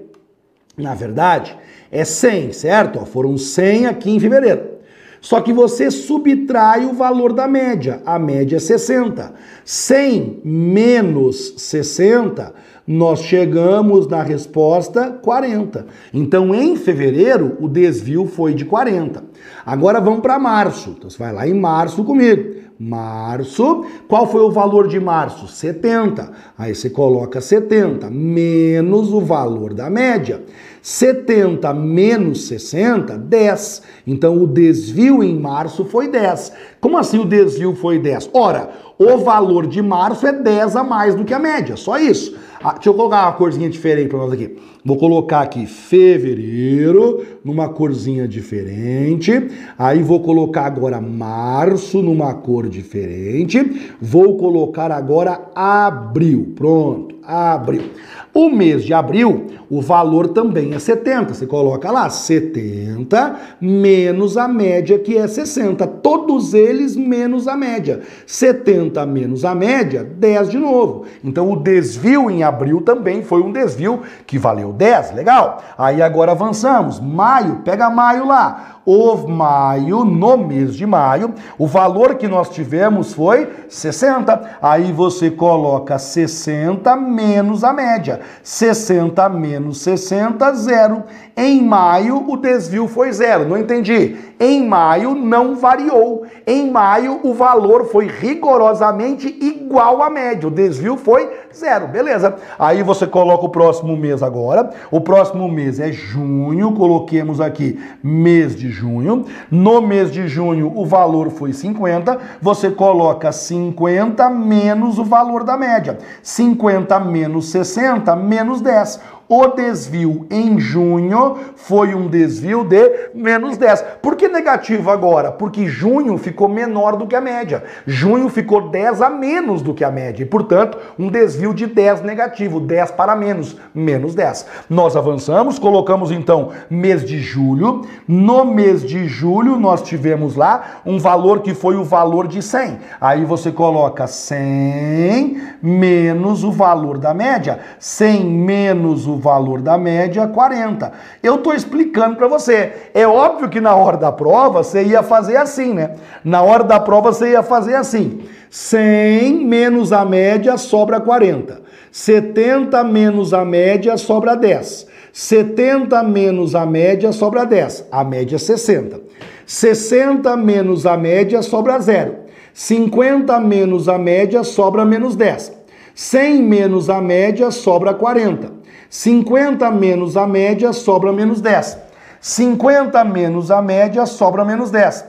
na verdade, é 100, certo? Ó, foram 100 aqui em fevereiro. Só que você subtrai o valor da média. A média é 60. 100 menos 60 nós chegamos na resposta 40. Então, em fevereiro, o desvio foi de 40. Agora vamos para março. Então, você vai lá em março comigo. Março, qual foi o valor de março? 70. Aí você coloca 70 menos o valor da média. 70 menos 60, 10. Então o desvio em março foi 10. Como assim o desvio foi 10? Ora, o valor de março é 10 a mais do que a média, só isso. Ah, deixa eu colocar uma corzinha diferente para nós aqui. Vou colocar aqui fevereiro numa corzinha diferente. Aí vou colocar agora março numa cor diferente. Vou colocar agora abril. Pronto, abril. O mês de abril, o valor também é 70. Você coloca lá 70 menos a média que é 60. Todos eles menos a média. 70 menos a média, 10 de novo. Então o desvio em abril também foi um desvio que valeu 10. Legal? Aí agora avançamos. Maio, pega maio lá o maio, no mês de maio, o valor que nós tivemos foi 60. Aí você coloca 60 menos a média. 60 menos 60, zero. Em maio, o desvio foi zero. Não entendi. Em maio, não variou. Em maio, o valor foi rigorosamente igual à média. O desvio foi zero. Beleza. Aí você coloca o próximo mês agora. O próximo mês é junho. Coloquemos aqui mês de junho. No mês de junho, o valor foi 50. Você coloca 50 menos o valor da média. 50 menos 60, menos 10. O desvio em junho foi um desvio de menos 10. Por que negativo agora? Porque junho ficou menor do que a média. Junho ficou 10 a menos do que a média. E, portanto, um desvio de 10 negativo. 10 para menos, menos 10. Nós avançamos, colocamos então mês de julho. No mês de julho, nós tivemos lá um valor que foi o valor de 100. Aí você coloca 100 menos o valor da média. 100 menos o valor da média, 40. Eu estou explicando para você. É óbvio que na hora da prova você ia fazer assim, né? Na hora da prova você ia fazer assim. 100 menos a média sobra 40. 70 menos a média sobra 10. 70 menos a média sobra 10. A média é 60. 60 menos a média sobra 0. 50 menos a média sobra menos 10. 100 menos a média sobra 40. 50 menos a média sobra menos 10. 50 menos a média sobra menos 10.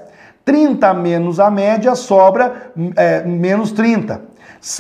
30 menos a média sobra é, menos 30.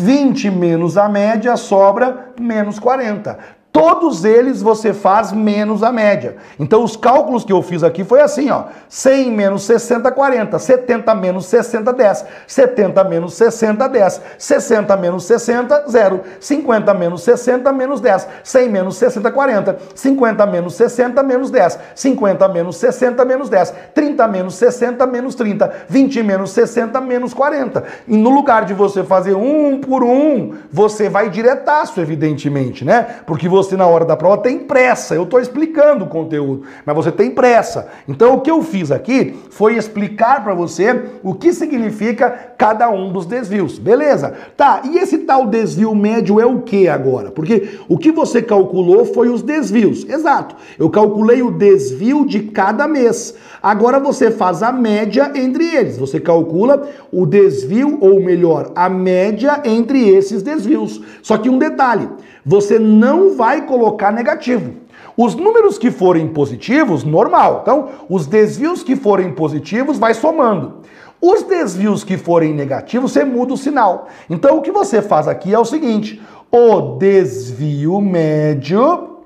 20 menos a média sobra menos 40. Todos eles você faz menos a média. Então os cálculos que eu fiz aqui foi assim, ó. 100 menos 60, 40. 70 menos 60, 10. 70 menos 60, 10. 60 menos 60, 0. 50 menos 60, menos 10. 100 menos 60, 40. 50 menos 60, menos 10. 50 menos 60, menos 10. 30 menos 60, menos 30. 20 menos 60, menos 40. E no lugar de você fazer um por um, você vai diretaço, evidentemente, né? Porque você você na hora da prova tem pressa. Eu estou explicando o conteúdo, mas você tem pressa. Então o que eu fiz aqui foi explicar para você o que significa cada um dos desvios. Beleza? Tá, e esse tal desvio médio é o que agora? Porque o que você calculou foi os desvios. Exato. Eu calculei o desvio de cada mês. Agora você faz a média entre eles. Você calcula o desvio, ou melhor, a média entre esses desvios. Só que um detalhe: você não vai colocar negativo. Os números que forem positivos, normal. Então, os desvios que forem positivos, vai somando. Os desvios que forem negativos, você muda o sinal. Então, o que você faz aqui é o seguinte: o desvio médio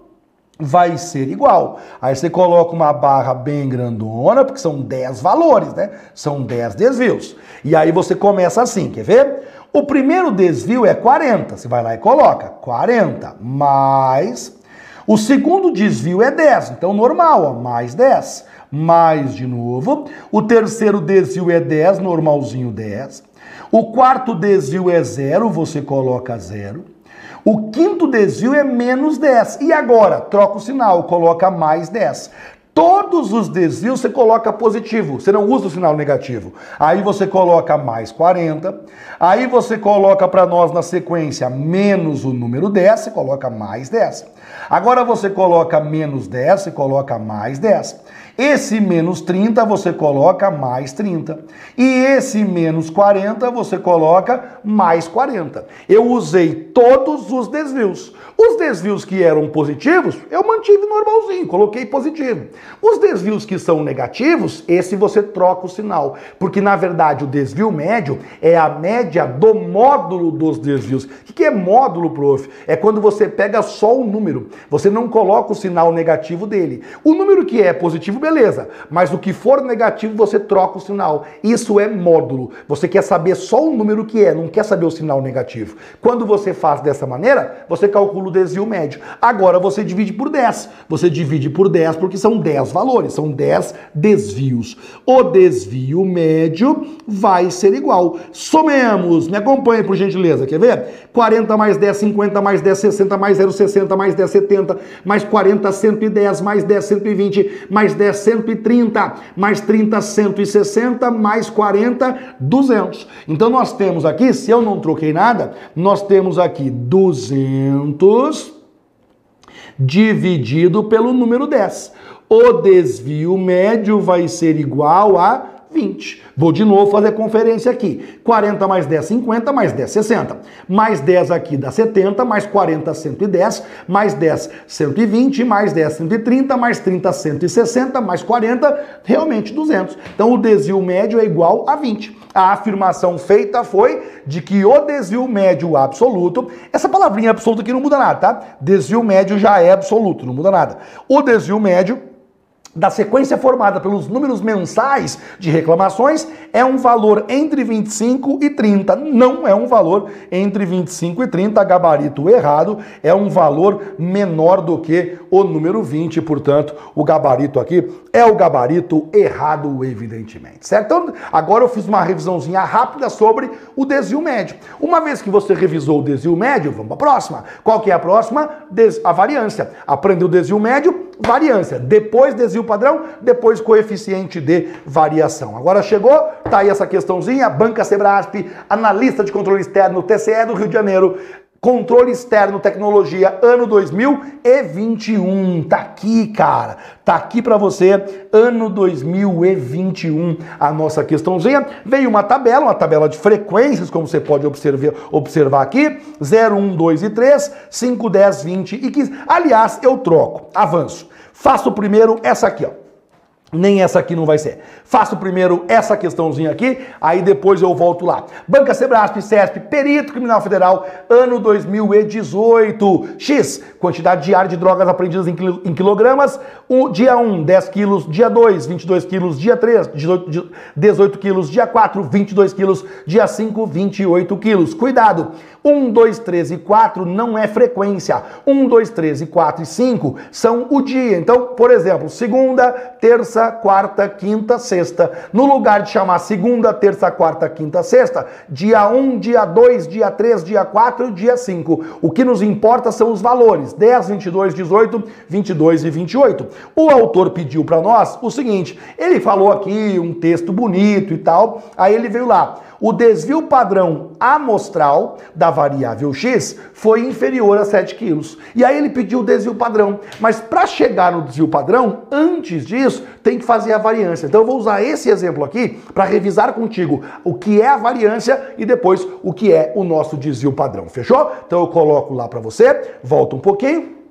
vai ser igual. Aí você coloca uma barra bem grandona, porque são 10 valores, né? São 10 desvios. E aí você começa assim, quer ver? O primeiro desvio é 40. Você vai lá e coloca 40 mais. O segundo desvio é 10, então normal, ó, mais 10. Mais de novo. O terceiro desvio é 10, normalzinho 10. O quarto desvio é 0, você coloca 0. O quinto desvio é menos 10. E agora? Troca o sinal, coloca mais 10. Todos os desvios você coloca positivo, você não usa o sinal negativo. Aí você coloca mais 40, aí você coloca para nós na sequência menos o número 10, você coloca mais 10. Agora você coloca menos 10, você coloca mais 10. Esse menos 30 você coloca mais 30. E esse menos 40 você coloca mais 40. Eu usei todos os desvios. Os desvios que eram positivos, eu mantive normalzinho, coloquei positivo. Os desvios que são negativos, esse você troca o sinal. Porque na verdade o desvio médio é a média do módulo dos desvios. O que é módulo, prof? É quando você pega só o número, você não coloca o sinal negativo dele. O número que é positivo beleza. Mas o que for negativo, você troca o sinal. Isso é módulo. Você quer saber só o número que é, não quer saber o sinal negativo. Quando você faz dessa maneira, você calcula o desvio médio. Agora você divide por 10. Você divide por 10 porque são 10 valores, são 10 desvios. O desvio médio vai ser igual. Somemos, me acompanhe por gentileza, quer ver? 40 mais 10, 50 mais 10, 60 mais 0, 60 mais 10, 70, mais 40, 110, mais 10, 120, mais 10, 130, mais 30, 160, mais 40, 200. Então nós temos aqui, se eu não troquei nada, nós temos aqui 200 dividido pelo número 10. O desvio médio vai ser igual a 20. Vou de novo fazer conferência aqui. 40 mais 10, 50, mais 10, 60. Mais 10 aqui dá 70, mais 40, 110, mais 10, 120, mais 10, 130, mais 30, 160, mais 40, realmente 200. Então o desvio médio é igual a 20. A afirmação feita foi de que o desvio médio absoluto, essa palavrinha absoluta aqui não muda nada, tá? Desvio médio já é absoluto, não muda nada. O desvio médio da sequência formada pelos números mensais de reclamações é um valor entre 25 e 30. Não é um valor entre 25 e 30, gabarito errado, é um valor menor do que o número 20, portanto, o gabarito aqui é o gabarito errado, evidentemente, certo? Então, agora eu fiz uma revisãozinha rápida sobre o desvio médio. Uma vez que você revisou o desvio médio, vamos para a próxima. Qual que é a próxima? Des a variância. Aprendeu o desvio médio, variância. Depois desvio padrão, depois coeficiente de variação. Agora chegou, tá aí essa questãozinha, Banca Sebrasp, analista de controle externo, TCE do Rio de Janeiro, Controle externo, tecnologia, ano 2021. Tá aqui, cara. Tá aqui para você, ano 2021. A nossa questãozinha veio uma tabela, uma tabela de frequências, como você pode observar, observar aqui: 0, 1, 2 e 3, 5, 10, 20 e 15. Aliás, eu troco. Avanço. Faço primeiro essa aqui, ó. Nem essa aqui não vai ser. Faço primeiro essa questãozinha aqui, aí depois eu volto lá. Banca Sebrasp, CESP, Perito Criminal Federal, ano 2018. X, quantidade diária de drogas apreendidas em, quilogramas. O, dia 1, 10 quilos. Dia 2, 22 quilos. Dia 3, 18, 18 quilos. Dia 4, 22 quilos. Dia 5, 28 quilos. Cuidado! 1, 2, 3 e 4 não é frequência. 1, 2, 3 e 4 e 5 são o dia. Então, por exemplo, segunda, terça, quarta, quinta, sexta. No lugar de chamar segunda, terça, quarta, quinta, sexta, dia 1, dia 2, dia 3, dia 4 e dia 5. O que nos importa são os valores: 10, 22, 18, 22 e 28. O autor pediu para nós o seguinte: ele falou aqui um texto bonito e tal, aí ele veio lá o desvio padrão amostral da variável x foi inferior a 7 quilos. E aí ele pediu o desvio padrão. Mas para chegar no desvio padrão, antes disso, tem que fazer a variância. Então eu vou usar esse exemplo aqui para revisar contigo o que é a variância e depois o que é o nosso desvio padrão. Fechou? Então eu coloco lá para você, volta um pouquinho.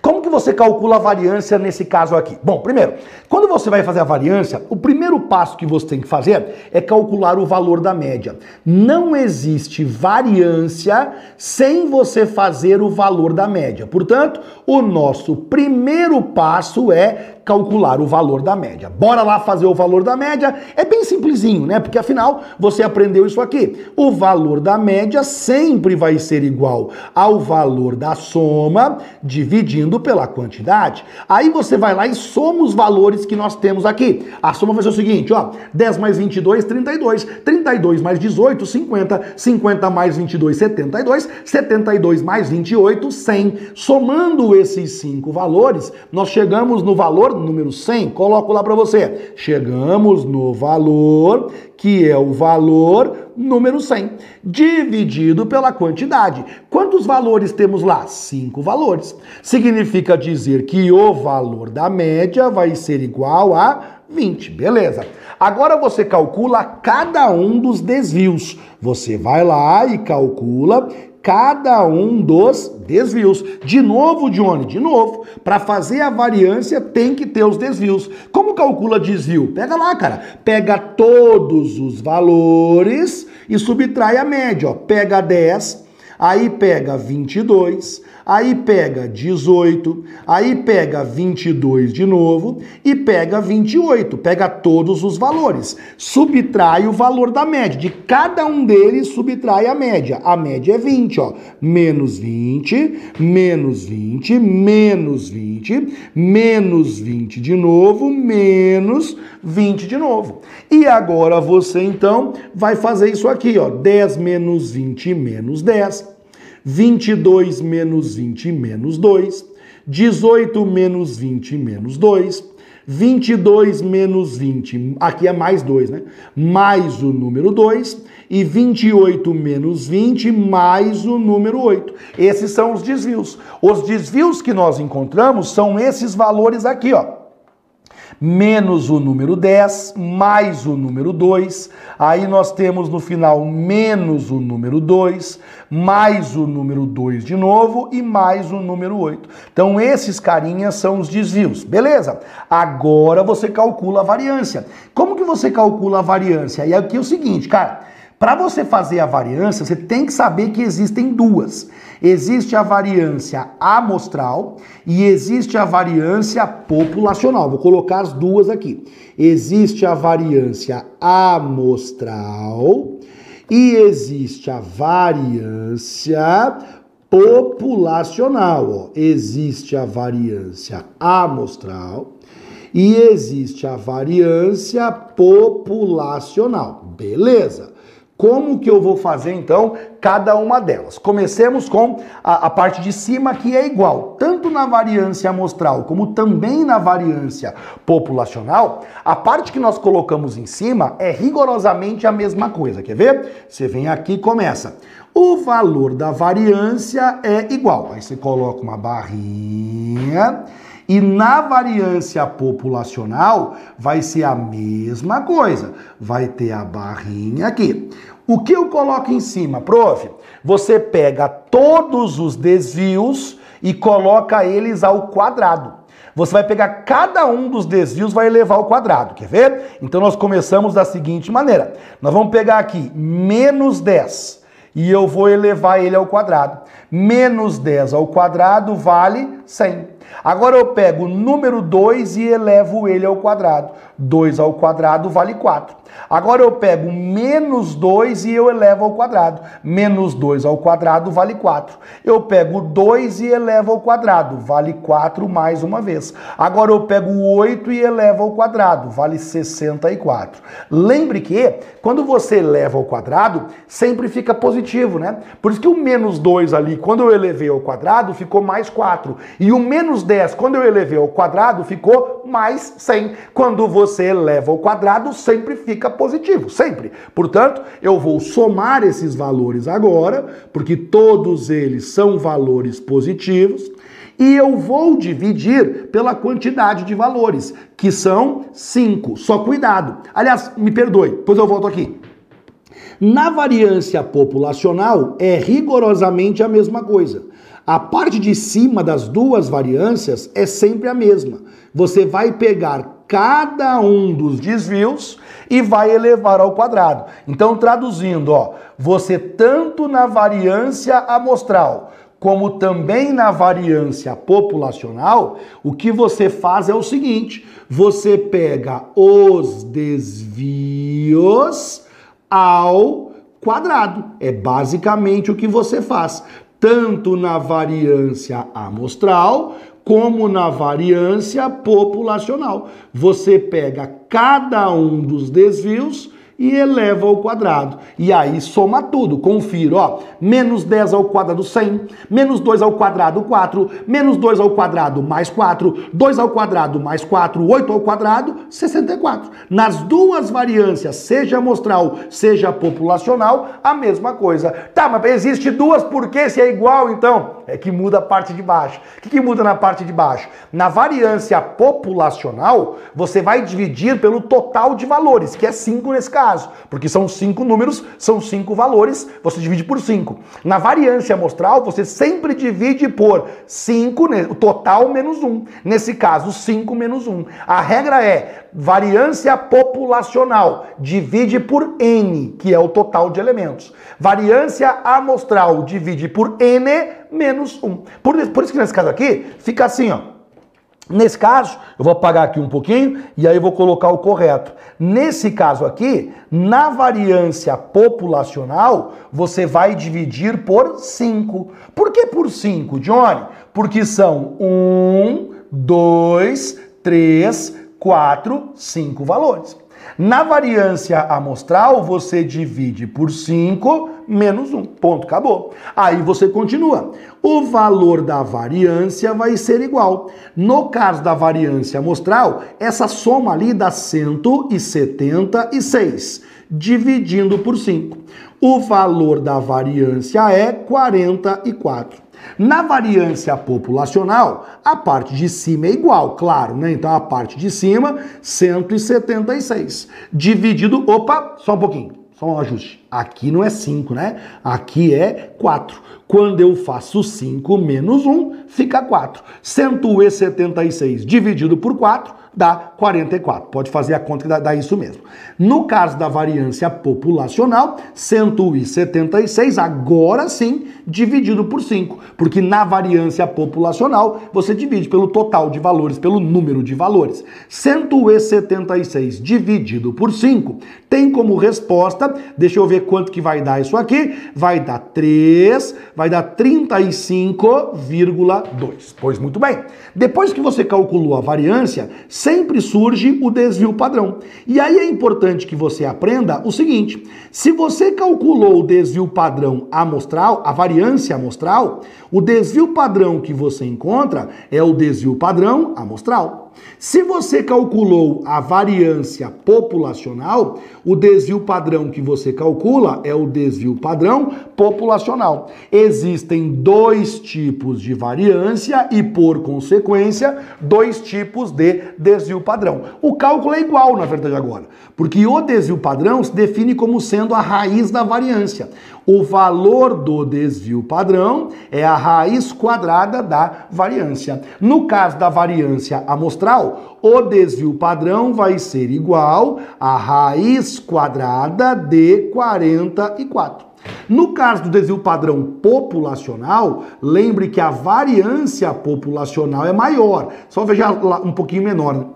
Como que você calcula a variância nesse caso aqui? Bom, primeiro, quando você vai fazer a variância, o primeiro passo que você tem que fazer é calcular o valor da média. Não existe variância sem você fazer o valor da média. Portanto, o nosso primeiro passo é calcular o valor da média. Bora lá fazer o valor da média? É bem simplesinho, né? Porque afinal você aprendeu isso aqui. O valor da média sempre vai ser igual ao valor da soma dividindo pela quantidade. Aí você vai lá e soma os valores que nós temos aqui. A soma vai ser o seguinte, ó, 10 mais 22, 32, 32 mais 18, 50, 50 mais 22, 72, 72 mais 28, 100. Somando esses cinco valores, nós chegamos no valor número 100, coloco lá para você. Chegamos no valor, que é o valor número 100, dividido pela quantidade. Quantos valores temos lá? Cinco valores. Significa dizer que o valor da média vai ser igual a 20, beleza. Agora você calcula cada um dos desvios. Você vai lá e calcula cada um dos desvios. De novo, Johnny, de novo. Para fazer a variância tem que ter os desvios. Como calcula desvio? Pega lá, cara. Pega todos os valores e subtrai a média. Ó. Pega 10, aí pega 22, aí pega 18, aí pega 22 de novo e pega 28, pega todos os valores. Subtrai o valor da média. De cada um deles, subtrai a média. A média é 20, ó. Menos 20, menos 20, menos 20, menos 20 de novo, menos 20 de novo. E agora você então vai fazer isso aqui, ó. 10 menos 20 menos 10 22 menos 20 menos 2, 18 menos 20 menos 2, 22 menos 20, aqui é mais 2, né? Mais o número 2 e 28 menos 20 mais o número 8. Esses são os desvios. Os desvios que nós encontramos são esses valores aqui, ó. Menos o número 10, mais o número 2. Aí nós temos no final menos o número 2, mais o número 2 de novo e mais o número 8. Então esses carinhas são os desvios. Beleza? Agora você calcula a variância. Como que você calcula a variância? E aqui é o seguinte, cara, para você fazer a variância, você tem que saber que existem duas. Existe a variância amostral e existe a variância populacional. Vou colocar as duas aqui. Existe a variância amostral e existe a variância populacional. Ó. Existe a variância amostral e existe a variância populacional. Beleza? Como que eu vou fazer então cada uma delas? Comecemos com a, a, parte de cima que é igual, tanto na variância amostral como também na variância populacional. A parte que nós colocamos em cima é rigorosamente a mesma coisa. Quer ver? Você vem aqui e começa. O valor da variância é igual. Aí você coloca uma barrinha e na variância populacional vai ser a mesma coisa. Vai ter a barrinha aqui. O que eu coloco em cima, prof? Você pega todos os desvios e coloca eles ao quadrado. Você vai pegar cada um dos desvios, vai elevar ao quadrado. Quer ver? Então nós começamos da seguinte maneira. Nós vamos pegar aqui menos 10 e eu vou elevar ele ao quadrado. Menos 10 ao quadrado vale 100. Agora eu pego o número 2 e elevo ele ao quadrado. 2 ao quadrado vale 4. Agora eu pego menos 2 e eu elevo ao quadrado. Menos 2 ao quadrado vale 4. Eu pego 2 e elevo ao quadrado. Vale 4 mais uma vez. Agora eu pego 8 e elevo ao quadrado. Vale 64. Lembre que quando você eleva ao quadrado, sempre fica positivo, né? Por isso que o menos 2 ali, quando eu elevei ao quadrado, ficou mais 4. E o menos 10, quando eu elevei ao quadrado, ficou mais 100. Quando você eleva ao quadrado, sempre fica positivo, sempre. Portanto, eu vou somar esses valores agora, porque todos eles são valores positivos, e eu vou dividir pela quantidade de valores, que são 5. Só cuidado. Aliás, me perdoe, depois eu volto aqui. Na variância populacional é rigorosamente a mesma coisa. A parte de cima das duas variâncias é sempre a mesma. Você vai pegar cada um dos desvios e vai elevar ao quadrado. Então, traduzindo, ó, você tanto na variância amostral como também na variância populacional, o que você faz é o seguinte: você pega os desvios ao quadrado. É basicamente o que você faz tanto na variância amostral como na variância populacional. Você pega cada um dos desvios e eleva ao quadrado. E aí soma tudo, confira, ó, menos 10 ao quadrado 100, menos 2 ao quadrado 4, menos 2 ao quadrado mais 4, 2 ao quadrado mais 4, 8 ao quadrado, 64. Nas duas variâncias, seja amostral, seja populacional, a mesma coisa. Tá, mas existe duas, por que se é igual então? É que muda a parte de baixo. O que, que muda na parte de baixo? Na variância populacional, você vai dividir pelo total de valores, que é 5 nesse caso caso, porque são cinco números, são cinco valores, você divide por cinco. Na variância amostral, você sempre divide por 5, né, o total menos 1. Um. Nesse caso, 5 menos 1. Um. A regra é variância populacional, divide por N, que é o total de elementos. Variância amostral, divide por N menos 1. Por, por isso que nesse caso aqui, fica assim, ó. Nesse caso, eu vou apagar aqui um pouquinho e aí eu vou colocar o correto. Nesse caso aqui, na variância populacional, você vai dividir por 5. Por que por 5, Johnny? Porque são 1, 2, 3, 4, 5 valores. Na variância amostral, você divide por 5 menos 1. Ponto, acabou. Aí você continua. O valor da variância vai ser igual. No caso da variância amostral, essa soma ali dá 176, dividindo por 5. O valor da variância é 44. Na variância populacional, a parte de cima é igual, claro, né? Então a parte de cima, 176. Dividido, opa, só um pouquinho, só um ajuste. Aqui não é 5, né? Aqui é 4. Quando eu faço 5 menos 1, fica 4. 176 dividido por 4 dá 44. Pode fazer a conta que dá, dá isso mesmo. No caso da variância populacional, 176, agora sim, dividido por 5. Porque na variância populacional, você divide pelo total de valores, pelo número de valores. 176 dividido por 5 tem como resposta, deixa eu ver quanto que vai dar isso aqui, vai dar 3, vai dar 35,2. Pois muito bem. Depois que você calculou a variância, sempre surge o desvio padrão. E aí é importante que você aprenda o seguinte: se você calculou o desvio padrão amostral, a variância amostral, o desvio padrão que você encontra é o desvio padrão amostral. Se você calculou a variância populacional, o desvio padrão que você calcula é o desvio padrão populacional. Existem dois tipos de variância e, por consequência, dois tipos de desvio padrão. O cálculo é igual, na verdade, agora, porque o desvio padrão se define como sendo a raiz da variância. O valor do desvio padrão é a raiz quadrada da variância. No caso da variância amostral, o desvio padrão vai ser igual a raiz quadrada de 44. No caso do desvio padrão populacional, lembre que a variância populacional é maior. Só veja lá um pouquinho menor.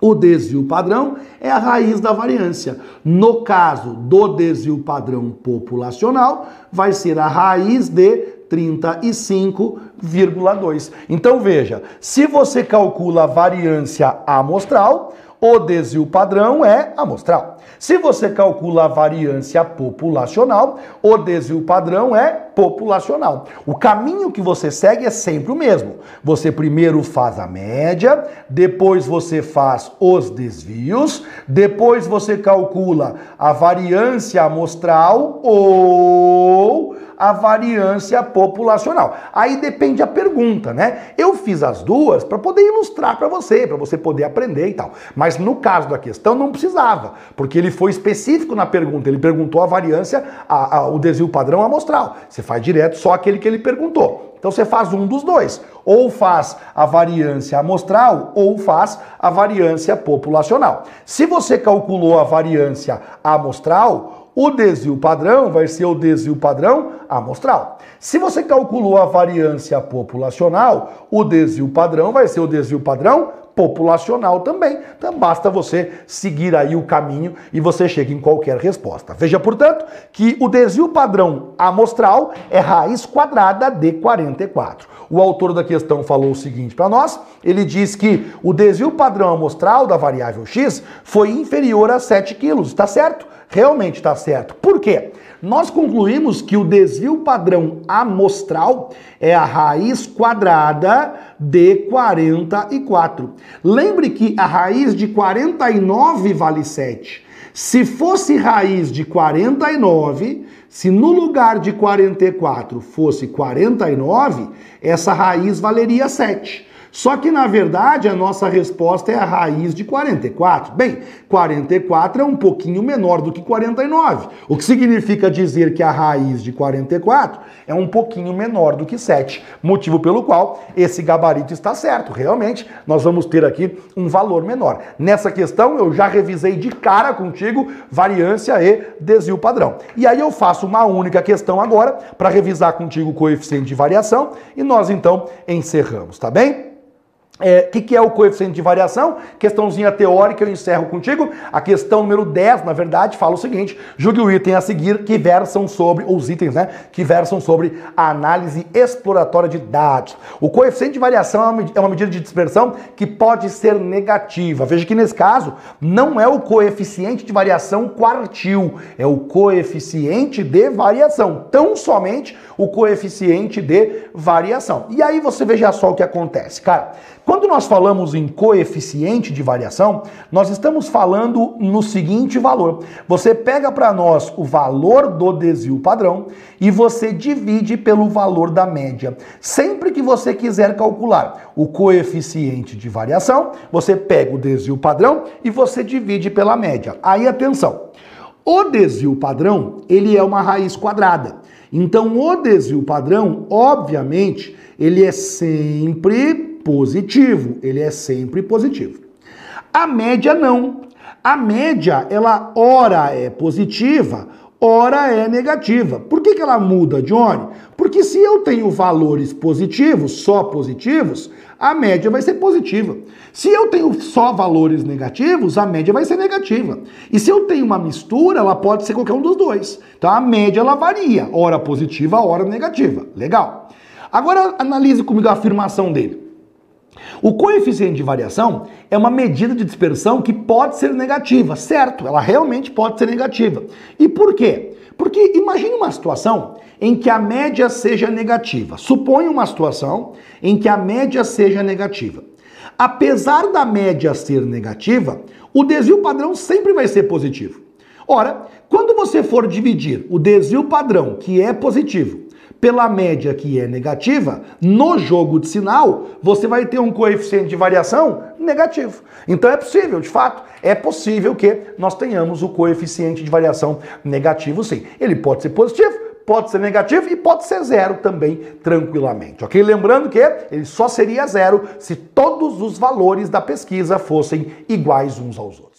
O desvio padrão é a raiz da variância. No caso do desvio padrão populacional, vai ser a raiz de 35,2. Então veja, se você calcula a variância amostral, o desvio padrão é amostral. Se você calcula a variância populacional, o desvio padrão é populacional. O caminho que você segue é sempre o mesmo. Você primeiro faz a média, depois você faz os desvios, depois você calcula a variância amostral ou a variância populacional. Aí depende a pergunta, né? Eu fiz as duas para poder ilustrar para você, para você poder aprender e tal. Mas no caso da questão não precisava, porque ele foi específico na pergunta. Ele perguntou a variância, a, a, o desvio padrão amostral. Você faz direto só aquele que ele perguntou. Então você faz um dos dois. Ou faz a variância amostral ou faz a variância populacional. Se você calculou a variância amostral, o desvio padrão vai ser o desvio padrão amostral. Se você calculou a variância populacional, o desvio padrão vai ser o desvio padrão populacional também. Então basta você seguir aí o caminho e você chega em qualquer resposta. Veja, portanto, que o desvio padrão amostral é raiz quadrada de 44. O autor da questão falou o seguinte para nós, ele diz que o desvio padrão amostral da variável x foi inferior a 7 quilos, está certo? realmente está certo. Por quê? Nós concluímos que o desvio padrão amostral é a raiz quadrada de 44. Lembre que a raiz de 49 vale 7. Se fosse raiz de 49, se no lugar de 44 fosse 49, essa raiz valeria 7. Só que, na verdade, a nossa resposta é a raiz de 44. Bem, 44 é um pouquinho menor do que 49, o que significa dizer que a raiz de 44 é um pouquinho menor do que 7, motivo pelo qual esse gabarito está certo. Realmente, nós vamos ter aqui um valor menor. Nessa questão, eu já revisei de cara contigo variância e desvio padrão. E aí eu faço uma única questão agora para revisar contigo o coeficiente de variação e nós então encerramos, tá bem? O é, que, que é o coeficiente de variação? Questãozinha teórica, eu encerro contigo. A questão número 10, na verdade, fala o seguinte: julgue o item a seguir que versam sobre, os itens, né? Que versam sobre a análise exploratória de dados. O coeficiente de variação é uma é medida de dispersão que pode ser negativa. Veja que nesse caso, não é o coeficiente de variação quartil, é o coeficiente de variação. Tão somente o coeficiente de variação. E aí você veja só o que acontece, cara. Quando nós falamos em coeficiente de variação, nós estamos falando no seguinte valor. Você pega para nós o valor do desvio padrão e você divide pelo valor da média. Sempre que você quiser calcular o coeficiente de variação, você pega o desvio padrão e você divide pela média. Aí atenção. O desvio padrão, ele é uma raiz quadrada. Então, o desvio padrão, obviamente, ele é sempre positivo, ele é sempre positivo. A média não. A média, ela ora é positiva, ora é negativa. Por que, que ela muda, Johnny? Porque se eu tenho valores positivos, só positivos, a média vai ser positiva. Se eu tenho só valores negativos, a média vai ser negativa. E se eu tenho uma mistura, ela pode ser qualquer um dos dois. Então a média ela varia, hora positiva, hora negativa. Legal. Agora analise comigo a afirmação dele. O coeficiente de variação é uma medida de dispersão que pode ser negativa, certo? Ela realmente pode ser negativa. E por quê? Porque imagine uma situação em que a média seja negativa. Suponha uma situação em que a média seja negativa. Apesar da média ser negativa, o desvio padrão sempre vai ser positivo. Ora, quando você for dividir o desvio padrão, que é positivo, pela média que é negativa, no jogo de sinal, você vai ter um coeficiente de variação negativo. Então é possível, de fato, é possível que nós tenhamos o coeficiente de variação negativo sim. Ele pode ser positivo, pode ser negativo e pode ser zero também, tranquilamente, ok? Lembrando que ele só seria zero se todos os valores da pesquisa fossem iguais uns aos outros.